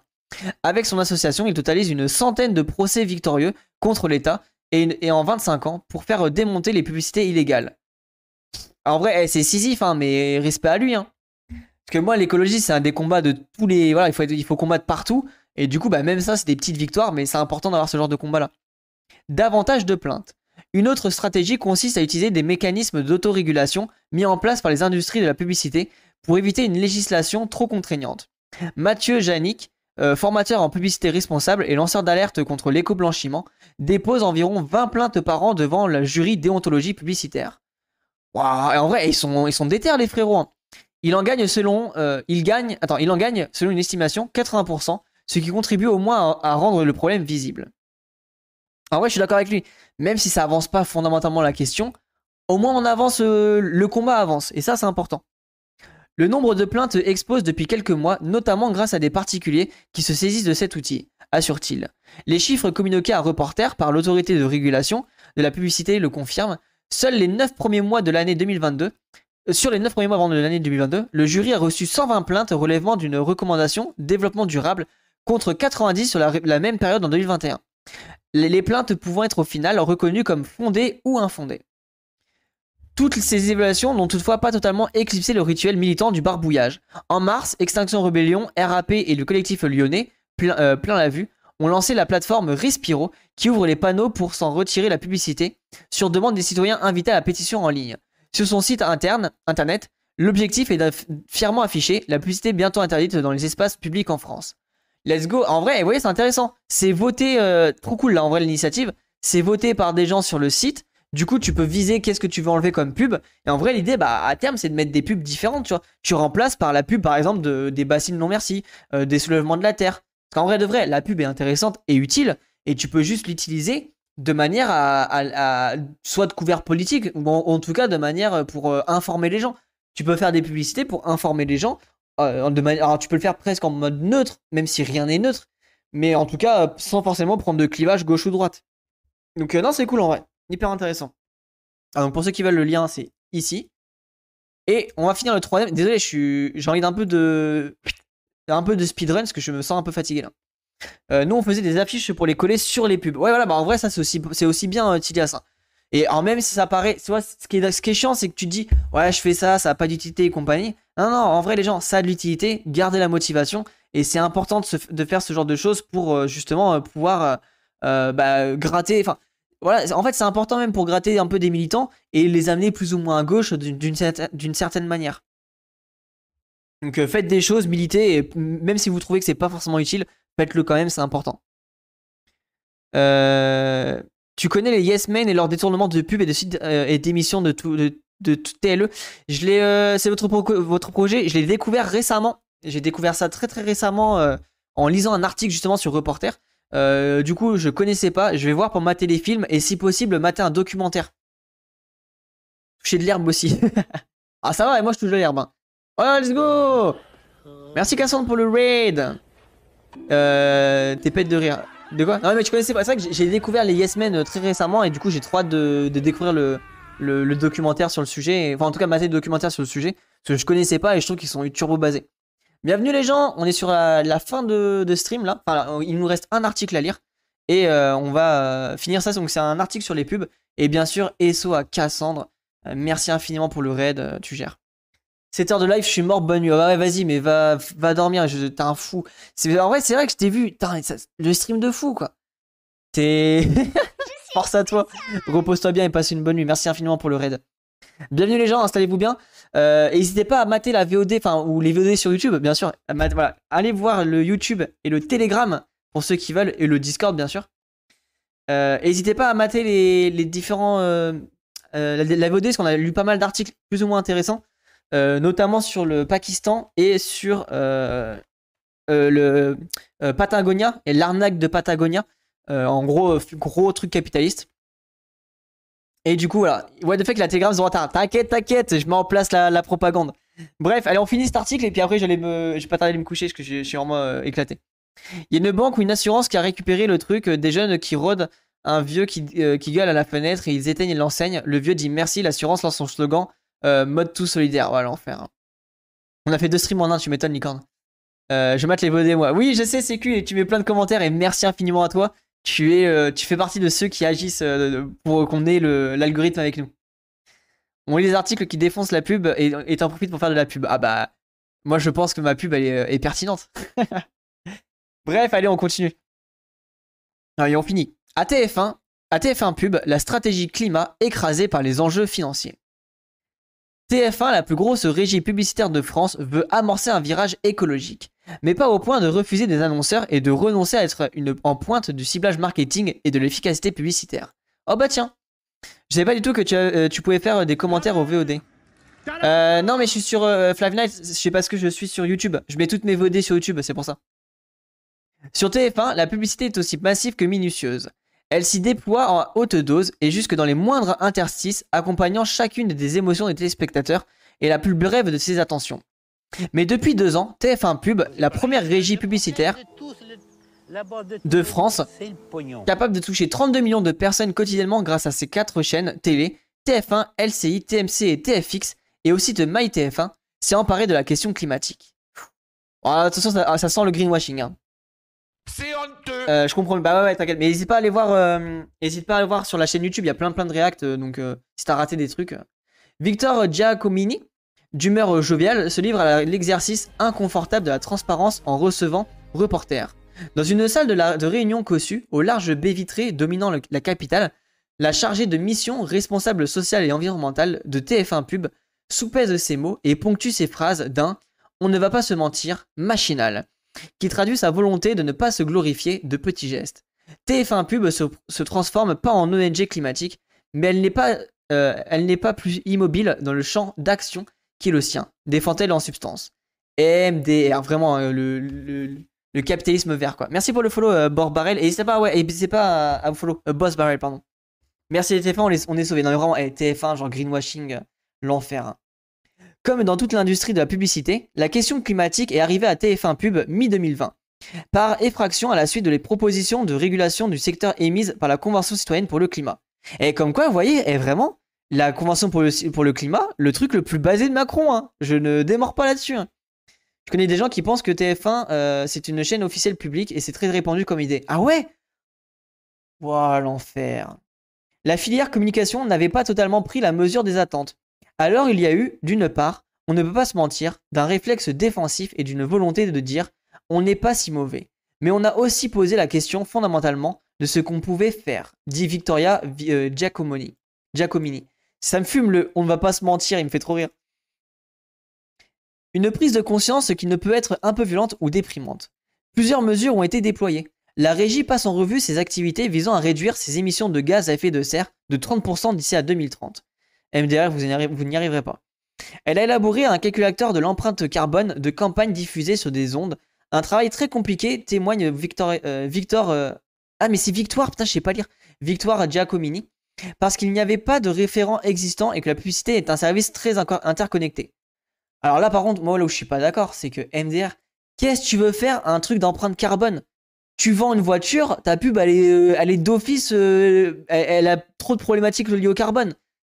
Avec son association, il totalise une centaine de procès victorieux contre l'État et, en 25 ans pour faire démonter les publicités illégales. en vrai, eh, c'est Sisyphe, hein, mais respect à lui. Hein. Parce que moi, l'écologie, c'est un des combats de tous les. Voilà, il faut, il faut combattre partout. Et du coup, bah, même ça, c'est des petites victoires, mais c'est important d'avoir ce genre de combat-là. Davantage de plaintes. Une autre stratégie consiste à utiliser des mécanismes d'autorégulation mis en place par les industries de la publicité pour éviter une législation trop contraignante. Mathieu Janik, euh, formateur en publicité responsable et lanceur d'alerte contre l'éco-blanchiment, dépose environ 20 plaintes par an devant la jury déontologie publicitaire. Waouh, en vrai, ils sont, ils sont les frérots. Hein. Il en gagne selon, euh, il en gagne selon une estimation 80%, ce qui contribue au moins à, rendre le problème visible. En vrai, je suis d'accord avec lui. Même si ça avance pas fondamentalement la question, au moins on avance, euh, le combat avance, et ça c'est important. Le nombre de plaintes explose depuis quelques mois, notamment grâce à des particuliers qui se saisissent de cet outil, assure-t-il. Les chiffres communiqués à Reporter par l'autorité de régulation de la publicité le confirment. Seuls les 9 premiers mois de l'année 2022, euh, sur les 9 premiers mois de l'année 2022, le jury a reçu 120 plaintes relèvement d'une recommandation développement durable contre 90 sur la, même période en 2021. les plaintes pouvant être au final reconnues comme fondées ou infondées. Toutes ces évaluations n'ont toutefois pas totalement éclipsé le rituel militant du barbouillage. En mars, Extinction Rebellion, RAP et le collectif lyonnais, euh, plein, la vue, ont lancé la plateforme Respiro qui ouvre les panneaux pour s'en retirer la publicité sur demande des citoyens invités à la pétition en ligne. Sur son site interne, internet, l'objectif est de fièrement afficher la publicité bientôt interdite dans les espaces publics en France. Let's go. En vrai, vous voyez, c'est intéressant. C'est voté, euh, trop cool là, en vrai, l'initiative. C'est voté par des gens sur le site. Du coup, tu peux viser qu'est-ce que tu veux enlever comme pub. Et en vrai, l'idée, bah, à terme, c'est de mettre des pubs différentes, tu remplaces par la pub, par exemple, de, des bassines non merci, euh, des soulèvements de la terre. Parce qu'en vrai de vrai, la pub est intéressante et utile. Et tu peux juste l'utiliser de manière à, soit de couvert politique, ou en, tout cas de manière pour euh, informer les gens. Tu peux faire des publicités pour informer les gens. Euh, de alors, tu peux le faire presque en mode neutre, même si rien n'est neutre. Mais en tout cas, sans forcément prendre de clivage gauche ou droite. Donc, non, c'est cool en vrai. Hyper intéressant. Ah, donc pour ceux qui veulent le lien, c'est ici. Et on va finir le troisième. Désolé, j'ai envie d'un peu de un peu de speedrun parce que je me sens un peu fatigué là. Euh, nous, on faisait des affiches pour les coller sur les pubs. Ouais, voilà, bah en vrai, ça c'est aussi, bien à ça. Et en même si ça paraît, tu vois, ce qui est, ce qui est chiant, c'est que tu te dis, ouais, je fais ça, ça n'a pas d'utilité et compagnie. Non, non, en vrai, les gens, ça a de l'utilité, gardez la motivation. Et c'est important de, faire ce genre de choses pour euh, justement euh, pouvoir bah, gratter. Enfin, voilà, en fait, c'est important même pour gratter un peu des militants et les amener plus ou moins à gauche d'une certaine manière. Donc euh, faites des choses, militez, et même si vous trouvez que c'est pas forcément utile, faites-le quand même, c'est important. Euh, tu connais les Yes Men et leur détournement de pub et de sites euh, et d'émissions de, tout, TLE. Je l'ai, c'est votre, projet, je l'ai découvert récemment. J'ai découvert ça très très récemment en lisant un article justement sur Reporter. Euh, du coup, je connaissais pas. Je vais voir pour mater les films et si possible mater un documentaire. Toucher de l'herbe aussi. ah ça va, et moi je touche de l'herbe. Hein. Oh let's go Merci Cassandre pour le raid. Euh, T'es pète de rire. De quoi? Non mais tu connaissais pas. C'est vrai que j'ai découvert les Yes Men euh, très récemment et du coup j'ai trop hâte de, découvrir le, documentaire sur le sujet. Enfin en tout cas mater le documentaire sur le sujet. Parce que je connaissais pas et je trouve qu'ils sont turbo basés. Bienvenue les gens, on est sur la, fin de, stream là. Enfin, il nous reste un article à lire. Et euh, on va euh, finir ça. Donc c'est un article sur les pubs. Et bien sûr, SO à Cassandre. Euh, merci infiniment pour le raid, tu gères. 7 heures de live, je suis mort, bonne nuit. Ouais, vas-y, mais va, va dormir, t'es un fou. En vrai, c'est vrai que je t'ai vu, le stream de fou, quoi. T'es. Force à toi. Repose-toi bien et passe une bonne nuit. Merci infiniment pour le raid. Bienvenue les gens, installez-vous bien. Euh, N'hésitez pas à mater la VOD, enfin, ou les VOD sur YouTube, bien sûr. Allez voir le YouTube et le Telegram pour ceux qui veulent, et le Discord, bien sûr. Euh, N'hésitez pas à mater les, différents. Euh, euh, la, VOD, parce qu'on a lu pas mal d'articles plus ou moins intéressants, notamment sur le Pakistan et sur le Patagonia et l'arnaque de Patagonia. en gros, gros truc capitaliste. Et du coup, voilà. Ouais, de fait que la Telegram se retard. T'inquiète, t'inquiète, je mets en place la, propagande. Bref, allez, on finit cet article et puis après, j'allais me, pas tarder de me coucher parce que je, suis en moi éclaté. Il y a une banque ou une assurance qui a récupéré le truc des jeunes qui rôdent un vieux qui, euh, qui gueule à la fenêtre et ils éteignent l'enseigne. Le vieux dit merci, l'assurance lance son slogan euh, mode tout solidaire. Voilà. Hein. On a fait deux streams en un, tu m'étonnes, Licorne. Euh, je mate les VOD, moi. Oui, je sais, c'est et tu mets plein de commentaires et merci infiniment à toi. Tu, es, tu fais partie de ceux qui agissent pour qu'on ait l'algorithme avec nous. On lit les articles qui défoncent la pub et t'en profites pour faire de la pub. Ah bah, moi je pense que ma pub elle est, pertinente. Bref, allez, on continue. Allez, on finit. À TF1, à TF1 Pub, la stratégie climat écrasée par les enjeux financiers. TF1, la plus grosse régie publicitaire de France, veut amorcer un virage écologique, mais pas au point de refuser des annonceurs et de renoncer à être une, en pointe du ciblage marketing et de l'efficacité publicitaire. Oh bah tiens, je savais pas du tout que tu, euh, pouvais faire des commentaires au VOD. Euh, non mais je suis sur euh, je sais pas ce que je suis sur YouTube. Je mets toutes mes VOD sur YouTube, c'est pour ça. Sur TF1, la publicité est aussi massive que minutieuse. Elle s'y déploie en haute dose et jusque dans les moindres interstices, accompagnant chacune des émotions des téléspectateurs et la plus brève de ses attentions. Mais depuis deux ans, TF1 Pub, la première régie publicitaire de France, capable de toucher 32 millions de personnes quotidiennement grâce à ses quatre chaînes télé, TF1, LCI, TMC et TFX, et aussi de MyTF1, s'est emparé de la question climatique. Ah, attention, ça, ça, sent le greenwashing. Hein. C'est honteux. Euh, je comprends. Bah ouais, t'inquiète. Mais n'hésite pas à aller voir. Euh, pas à aller voir sur la chaîne YouTube. Il y a plein plein de réacts. Euh, donc si t'as raté des trucs. Victor Giacomini, d'humeur joviale, se livre à l'exercice inconfortable de la transparence en recevant reporters. Dans une salle de, réunion cossue, au large baie vitrée dominant la capitale, la chargée de mission responsable sociale et environnementale de TF1 Pub soupèse ses mots et ponctue ses phrases d'un on ne va pas se mentir machinal qui traduit sa volonté de ne pas se glorifier de petits gestes. TF1 Pub se, transforme pas en ONG climatique, mais elle n'est pas, euh, pas plus immobile dans le champ d'action qui est le sien, défend-elle en substance. MDR, vraiment euh, le, le, capitalisme vert quoi. Merci pour le follow euh, Barrel et n'hésitez pas, ouais, pas à, vous follow euh, Boss Barrel pardon. Merci les TF1, on, les, on est sauvés. Non mais vraiment, eh, TF1 genre greenwashing, l'enfer. Hein. Comme dans toute l'industrie de la publicité, la question climatique est arrivée à TF1 Pub mi-2020, par effraction à la suite de les propositions de régulation du secteur émises par la Convention citoyenne pour le climat. Et comme quoi, vous voyez, est vraiment la Convention pour le, climat, le truc le plus basé de Macron. Hein. Je ne démords pas là-dessus. Hein. Je connais des gens qui pensent que TF1, euh, c'est une chaîne officielle publique et c'est très répandu comme idée. Ah ouais? Voilà l'enfer. La filière communication n'avait pas totalement pris la mesure des attentes. Alors il y a eu, d'une part, on ne peut pas se mentir, d'un réflexe défensif et d'une volonté de dire on n'est pas si mauvais. Mais on a aussi posé la question fondamentalement de ce qu'on pouvait faire, dit Victoria euh, Giacomini. Giacomini. Ça me fume le on ne va pas se mentir, il me fait trop rire. Une prise de conscience qui ne peut être un peu violente ou déprimante. Plusieurs mesures ont été déployées. La régie passe en revue ses activités visant à réduire ses émissions de gaz à effet de serre de 30% d'ici à 2030. MDR, vous n'y arriverez pas. Elle a élaboré un calculateur de l'empreinte carbone de campagne diffusée sur des ondes. Un travail très compliqué, témoigne Victor. Euh, euh, ah, mais c'est Victoire, putain, je sais pas lire. Victoire Giacomini. Parce qu'il n'y avait pas de référent existant et que la publicité est un service très interconnecté. Alors là, par contre, moi, là où je suis pas d'accord, c'est que MDR, qu'est-ce que tu veux faire un truc d'empreinte carbone? Tu vends une voiture, ta pub, elle est, euh, d'office, elle, elle, a trop de problématiques liées au carbone.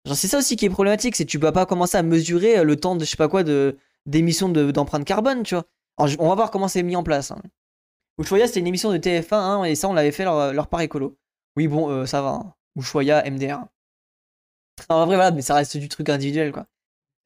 Genre, c'est ça aussi qui est problématique, c'est que tu peux pas commencer à mesurer euh, le temps de je sais pas quoi de d'émission d'empreinte carbone, tu vois. on va voir comment c'est mis en place. Hein. C'était une émission de TF1, hein, et ça, on l'avait fait leur, leur part écolo. Oui, bon, euh, ça va. Hein. MDR. En vrai, voilà, mais ça reste du truc individuel, quoi.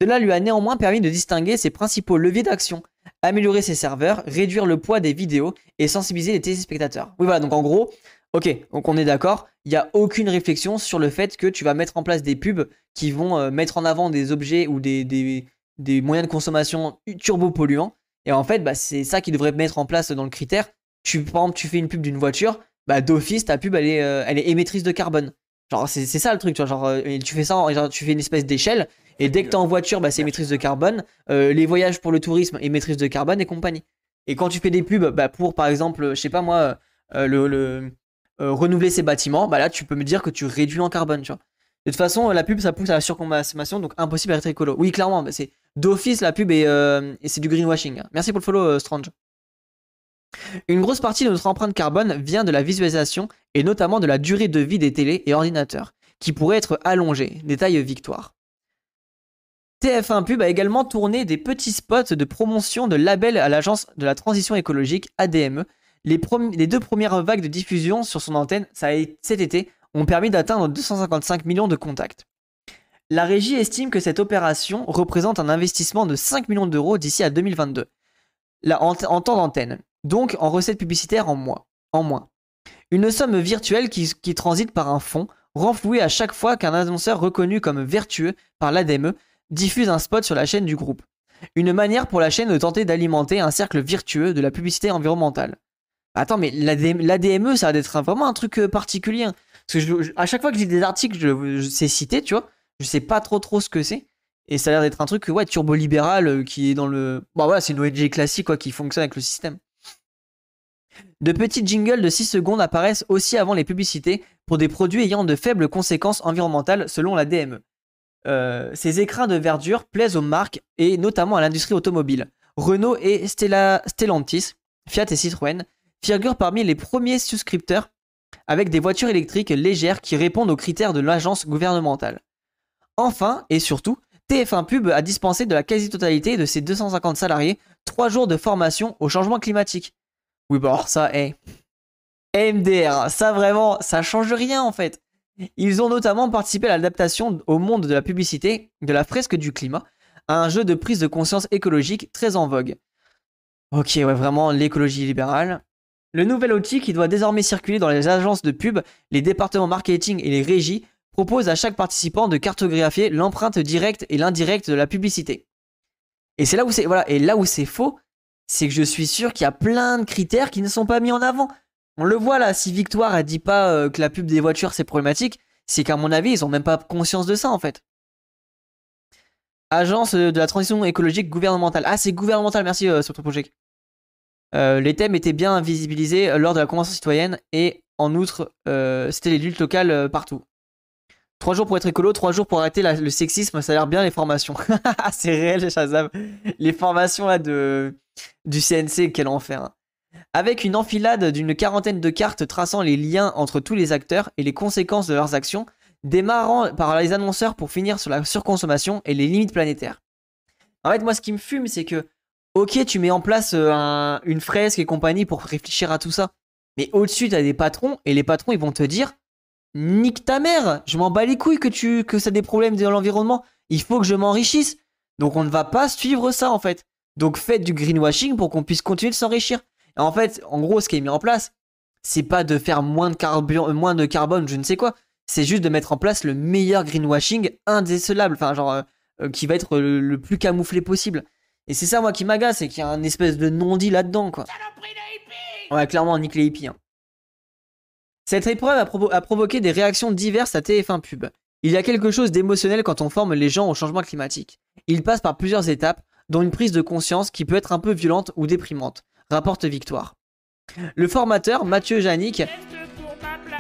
Cela lui a néanmoins permis de distinguer ses principaux leviers d'action, améliorer ses serveurs, réduire le poids des vidéos et sensibiliser les téléspectateurs. Oui, voilà, donc en gros, Ok, donc on est d'accord, il n'y a aucune réflexion sur le fait que tu vas mettre en place des pubs qui vont euh, mettre en avant des objets ou des, des, moyens de consommation turbo-polluants. Et en fait, bah, c'est ça qui devrait mettre en place dans le critère. Tu, par exemple, tu fais une pub d'une voiture, bah, d'office, ta pub, elle est, euh, elle est émettrice de carbone. Genre, c'est ça le truc, tu vois. Genre, euh, tu fais ça, tu fais une espèce d'échelle, et dès que t'es en voiture, bah, c'est émettrice de carbone. les voyages pour le tourisme, émettrice de carbone et compagnie. Et quand tu fais des pubs bah, pour, par exemple, je sais pas moi, le euh, renouveler ses bâtiments, bah là tu peux me dire que tu réduis en carbone. De toute façon, la pub ça pousse à la surconsommation, donc impossible d'être écolo. Oui, clairement, c'est d'office la pub et, euh, c'est du greenwashing. Merci pour le follow, euh, Strange. Une grosse partie de notre empreinte carbone vient de la visualisation et notamment de la durée de vie des télés et ordinateurs, qui pourrait être allongée. Détail victoire. TF1 Pub a également tourné des petits spots de promotion de labels à l'agence de la transition écologique ADME les, deux premières vagues de diffusion sur son antenne cet été ont permis d'atteindre 255 millions de contacts. La régie estime que cette opération représente un investissement de 5 millions d'euros d'ici à 2022, en, temps d'antenne, donc en recettes publicitaires en, moins. Une somme virtuelle qui, qui transite par un fonds, renfloué à chaque fois qu'un annonceur reconnu comme vertueux par l'ADME diffuse un spot sur la chaîne du groupe. Une manière pour la chaîne de tenter d'alimenter un cercle virtueux de la publicité environnementale. Attends, mais l'ADME, ça va être vraiment un truc euh, particulier. Hein. Parce que à chaque fois que j'ai des articles, je, sais citer, tu vois, je sais pas trop trop ce que c'est. Et ça a l'air d'être un truc, ouais, turbo-libéral euh, qui est dans le. Bon, voilà, c'est une ONG classique, quoi, qui fonctionne avec le système. De petits jingles de 6 secondes apparaissent aussi avant les publicités pour des produits ayant de faibles conséquences environnementales selon la DME. Euh, ces écrins de verdure plaisent aux marques et notamment à l'industrie automobile. Renault et Stellantis, Fiat et Citroën figure parmi les premiers souscripteurs avec des voitures électriques légères qui répondent aux critères de l'agence gouvernementale. Enfin, et surtout, TF1 Pub a dispensé de la quasi-totalité de ses 250 salariés 3 jours de formation au changement climatique. Oui, bah ça, hey. MDR, ça vraiment, ça change rien en fait. Ils ont notamment participé à l'adaptation au monde de la publicité de la fresque du climat, un jeu de prise de conscience écologique très en vogue. Ok, ouais, vraiment l'écologie libérale. Le nouvel outil qui doit désormais circuler dans les agences de pub, les départements marketing et les régies propose à chaque participant de cartographier l'empreinte directe et l'indirecte de la publicité. Et c'est là où c'est voilà, et là où c'est faux, c'est que je suis sûr qu'il y a plein de critères qui ne sont pas mis en avant. On le voit là, si Victoire a dit pas euh, que la pub des voitures c'est problématique, c'est qu'à mon avis, ils ont même pas conscience de ça en fait. Agence de la transition écologique gouvernementale. Ah, c'est gouvernemental, merci euh, sur ton projet. Euh, les thèmes étaient bien visibilisés euh, lors de la convention citoyenne et en outre, euh, c'était les luttes locales partout. Trois jours pour être écolo, trois jours pour arrêter le sexisme, ça a l'air bien les formations. c'est réel, Shazam. Les formations là de du CNC, quel enfer. Hein. Avec une enfilade d'une quarantaine de cartes traçant les liens entre tous les acteurs et les conséquences de leurs actions, démarrant par les annonceurs pour finir sur la surconsommation et les limites planétaires. En fait, moi, ce qui me fume, c'est que Ok, tu mets en place euh, une fresque et compagnie pour réfléchir à tout ça. Mais au-dessus, tu as des patrons et les patrons, ils vont te dire Nique ta mère, je m'en bats les couilles que, tu, que ça des problèmes dans l'environnement. Il faut que je m'enrichisse. Donc on ne va pas suivre ça en fait. Donc faites du greenwashing pour qu'on puisse continuer de s'enrichir. Et en fait, en gros, ce qui est mis en place, c'est pas de faire moins de, carbone, moins de carbone, je ne sais quoi. C'est juste de mettre en place le meilleur greenwashing indécelable. Enfin, genre, euh, euh, qui va être le plus camouflé possible. Et c'est ça, moi, qui m'agace, c'est qu'il y a un espèce de non-dit là-dedans, quoi. Ouais, clairement, nique les hippies. Hein. Cette épreuve a, provoqué des réactions diverses à TF1 Pub. Il y a quelque chose d'émotionnel quand on forme les gens au changement climatique. Il passe par plusieurs étapes, dont une prise de conscience qui peut être un peu violente ou déprimante, rapporte Victoire. Le formateur, Mathieu Janik,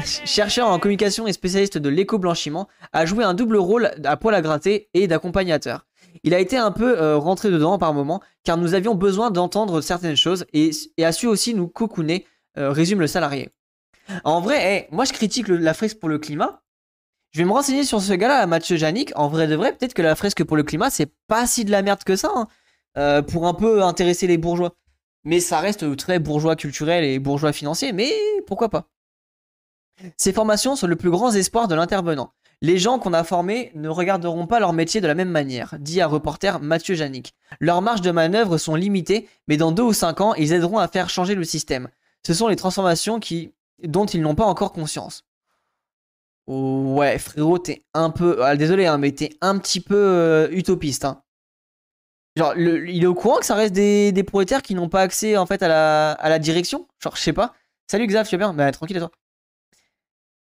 chercheur en communication et spécialiste de l'éco-blanchiment, a joué un double rôle à poil à gratter et d'accompagnateur il a été un peu euh, rentré dedans par moment, car nous avions besoin d'entendre certaines choses et, a su aussi nous cocooner, euh, résume le salarié. En vrai, moi je critique la fresque pour le climat. Je vais me renseigner sur ce gars-là, Mathieu Janik. En vrai de vrai, peut-être que la fresque pour le climat, c'est pas si de la merde que ça, hein, euh, pour un peu intéresser les bourgeois. Mais ça reste très bourgeois culturel et bourgeois financier, mais pourquoi pas. Ces formations sont le plus grand espoir de l'intervenant. Les gens qu'on a formés ne regarderont pas leur métier de la même manière, dit un reporter Mathieu Janik. Leurs marges de manœuvre sont limitées, mais dans deux ou cinq ans, ils aideront à faire changer le système. Ce sont les transformations dont ils n'ont pas encore conscience. Ouais, frérot, t'es un peu. Ah, désolé, hein, mais t'es un petit peu euh, utopiste. Hein. Genre, il est au courant que ça reste des, des prolétaires qui n'ont pas accès en fait à la, à direction? Genre, je sais pas. Salut Xav, tu vas bien Bah, tranquille, et toi.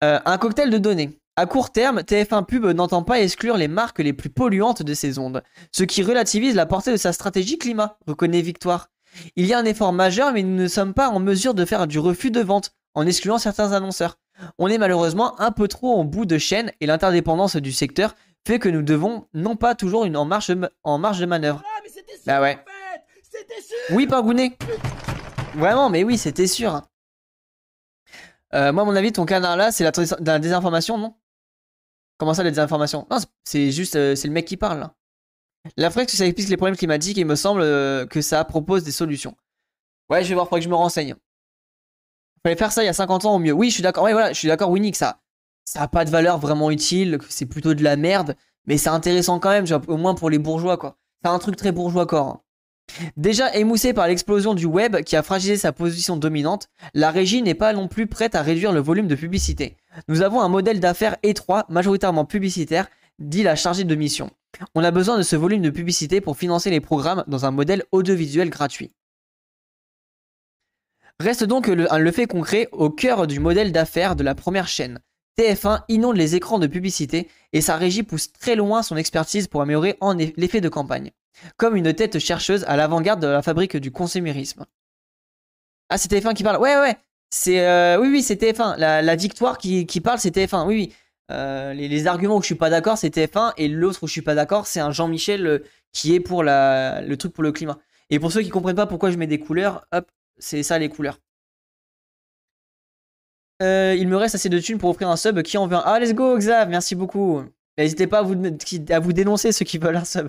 Euh, un cocktail de données. À court terme, TF1 Pub n'entend pas exclure les marques les plus polluantes de ses ondes, ce qui relativise la portée de sa stratégie climat, reconnaît Victoire. Il y a un effort majeur, mais nous ne sommes pas en mesure de faire du refus de vente en excluant certains annonceurs. On est malheureusement un peu trop en bout de chaîne et l'interdépendance du secteur fait que nous devons non pas toujours une en marche, en marge de manœuvre. Ah, mais sûr, bah ouais. En sûr oui, Pangounet. Vraiment, mais oui, c'était sûr. Euh, moi, à mon avis, ton canard là, c'est la, la, désinformation, non? Comment ça, la désinformation Non, c'est juste, euh, c'est le mec qui parle. La que ça explique les problèmes climatiques et il me semble euh, que ça propose des solutions. Ouais, je vais voir, faudrait que je me renseigne. Fallait faire ça il y a 50 ans au mieux. Oui, je suis d'accord. Ouais, voilà, je suis d'accord, Winnie, que ça, ça a pas de valeur vraiment utile, que c'est plutôt de la merde, mais c'est intéressant quand même, au moins pour les bourgeois, quoi. C'est un truc très bourgeois, quoi. Hein. Déjà émoussé par l'explosion du web qui a fragilisé sa position dominante, la régie n'est pas non plus prête à réduire le volume de publicité. Nous avons un modèle d'affaires étroit, majoritairement publicitaire, dit la chargée de mission. On a besoin de ce volume de publicité pour financer les programmes dans un modèle audiovisuel gratuit. Reste donc le, fait concret au cœur du modèle d'affaires de la première chaîne. TF1 inonde les écrans de publicité et sa régie pousse très loin son expertise pour améliorer l'effet de campagne. Comme une tête chercheuse à l'avant-garde de la fabrique du consumérisme. Ah, c'est TF1 qui parle. Ouais, ouais. C'est euh, oui, oui, c'est TF1. La, victoire qui, qui parle, c'est TF1. Oui, oui. Euh, les, arguments où je suis pas d'accord, c'est TF1, et l'autre où je suis pas d'accord, c'est un Jean-Michel euh, qui est pour le truc pour le climat. Et pour ceux qui comprennent pas pourquoi je mets des couleurs, hop, c'est ça les couleurs. Euh, il me reste assez de thunes pour offrir un sub. Qui en veut un Ah, let's go, Xav, merci beaucoup. N'hésitez pas à vous, dénoncer ceux qui veulent un sub.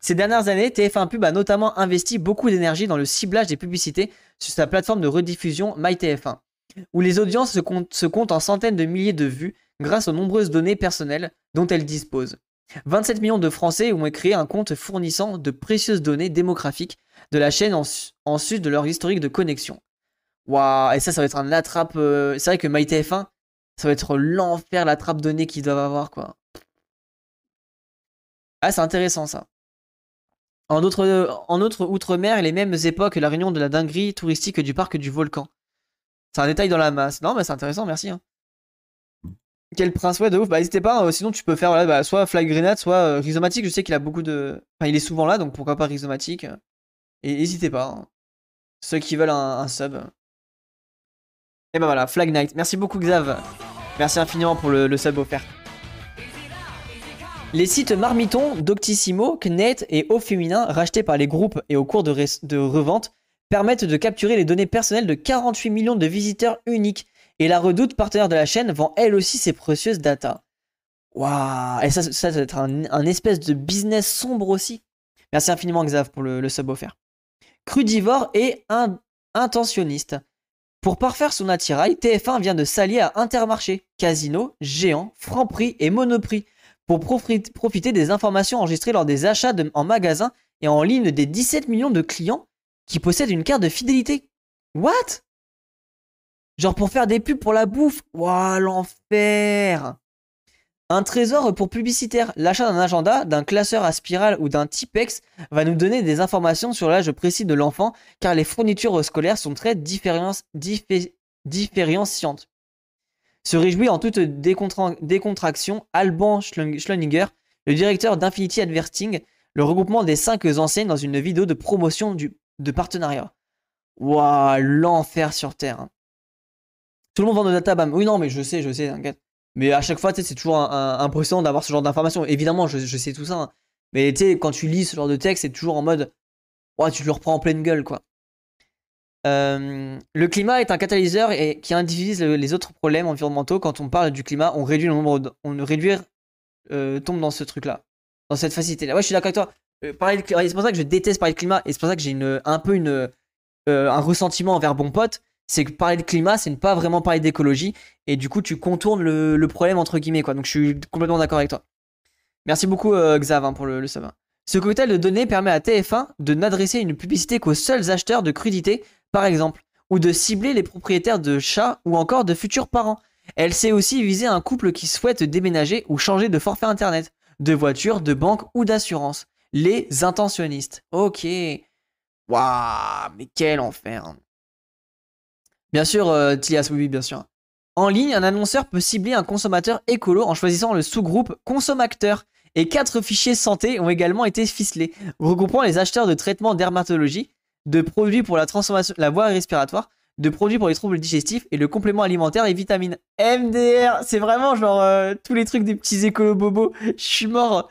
Ces dernières années, TF1 Pub a notamment investi beaucoup d'énergie dans le ciblage des publicités sur sa plateforme de rediffusion MyTF1, où les audiences se comptent en centaines de milliers de vues grâce aux nombreuses données personnelles dont elle dispose. 27 millions de Français ont créé un compte fournissant de précieuses données démographiques de la chaîne en, sus de leur historique de connexion. Waouh, et ça, ça va être un attrape. Euh, c'est vrai que MyTF1, ça va être l'enfer, l'attrape données qu'ils doivent avoir, quoi. Ah, c'est intéressant ça. En autre, en autre outre-mer, les mêmes époques, la réunion de la dinguerie touristique du parc du volcan. C'est un détail dans la masse. Non, mais c'est intéressant, merci. Hein. Quel prince, ouais, de ouf. Bah, n'hésitez pas. Euh, sinon, tu peux faire bah, soit Fly Grenade, soit euh, Rhizomatic. Je sais qu'il a beaucoup de. Enfin, il est souvent là, donc pourquoi pas Rhizomatic. Et n'hésitez pas. Hein. Ceux qui veulent un, sub. Et bah voilà, Flag Knight. Merci beaucoup, Xav. Merci infiniment pour le, sub offert. Les sites Marmiton, Doctissimo, Knet et Au Féminin, rachetés par les groupes et au cours de, revente, permettent de capturer les données personnelles de 48 millions de visiteurs uniques et la Redoute, partenaire de la chaîne, vend elle aussi ses précieuses data. Waouh Et ça, ça, doit être un, espèce de business sombre aussi. Merci infiniment Xav pour le, sub offert. Crudivore et un, intentionniste. Pour parfaire son attirail, TF1 vient de s'allier à Intermarché, Casino, Géant, Franprix et Monoprix pour profiter des informations enregistrées lors des achats en magasin et en ligne des 17 millions de clients qui possèdent une carte de fidélité. What? Genre pour faire des pubs pour la bouffe? Waouh, l'enfer Un trésor pour publicitaire. L'achat d'un agenda, d'un classeur à spirale ou d'un Tipex va nous donner des informations sur l'âge précis de l'enfant car les fournitures scolaires sont très différenciantes. Se réjouit en toute décontraction Alban Schleninger, le directeur d'Infinity Adverting, le regroupement des cinq enseignes dans une vidéo de promotion de partenariat. Waouh, l'enfer sur Terre. Hein. Tout le monde vend de data, bam. Oui, non, mais je sais, je sais, t'inquiète. Mais à chaque fois, c'est toujours impressionnant d'avoir ce genre d'informations. Évidemment, je, sais tout ça. Hein. Mais tu sais, quand tu lis ce genre de texte, c'est toujours en mode. Ouais, tu le reprends en pleine gueule, quoi. Euh, le climat est un catalyseur et qui indivise les autres problèmes environnementaux. Quand on parle du climat, on réduit le nombre. De, on réduire euh, tombe dans ce truc-là, dans cette facilité-là. Ouais, je suis d'accord avec toi. Euh, c'est pour ça que je déteste parler de climat et c'est pour ça que j'ai un peu une, un ressentiment envers bon pote c'est que parler de climat, c'est ne pas vraiment parler d'écologie. Et du coup, tu contournes le, problème, entre guillemets, quoi. Donc, je suis complètement d'accord avec toi. Merci beaucoup, euh, Xav, hein, pour le, le Ce cocktail de données permet à TF1 de n'adresser une publicité qu'aux seuls acheteurs de crudités, par exemple, ou de cibler les propriétaires de chats ou encore de futurs parents. Elle sait aussi viser un couple qui souhaite déménager ou changer de forfait internet, de voiture, de banque ou d'assurance. Les intentionnistes. Ok. Waouh, mais quel enfer. Bien sûr, euh, Tilias, bien sûr. En ligne, un annonceur peut cibler un consommateur écolo en choisissant le sous-groupe consommateur. Et quatre fichiers santé ont également été ficelés, regroupant les acheteurs de traitements dermatologie, de produits pour la transformation, la voie respiratoire, de produits pour les troubles digestifs et le complément alimentaire et vitamines. MDR, c'est vraiment genre euh, tous les trucs des petits écolos bobos. Je suis mort.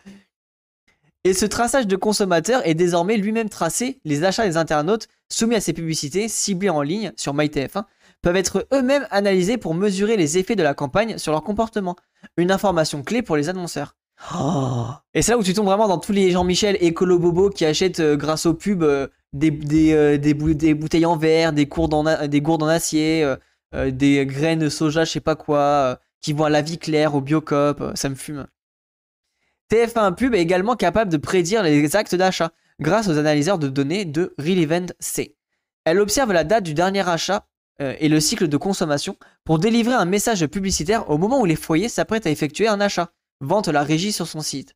Et ce traçage de consommateurs est désormais lui-même tracé. Les achats des internautes soumis à ces publicités ciblées en ligne sur MyTF1 peuvent être eux-mêmes analysés pour mesurer les effets de la campagne sur leur comportement. Une information clé pour les annonceurs. Oh. Et c'est là où tu tombes vraiment dans tous les Jean-Michel écolo bobo qui achètent euh, grâce aux pubs euh, des, des, bouteilles en verre, des, gourdes en, acier, des graines soja, je sais pas quoi, qui vont à la vie claire, au biocop, ça me fume. TF1 Pub est également capable de prédire les actes d'achat grâce aux analyseurs de données de Relevant C. Elle observe la date du dernier achat euh, et le cycle de consommation pour délivrer un message publicitaire au moment où les foyers s'apprêtent à effectuer un achat. Vente la régie sur son site.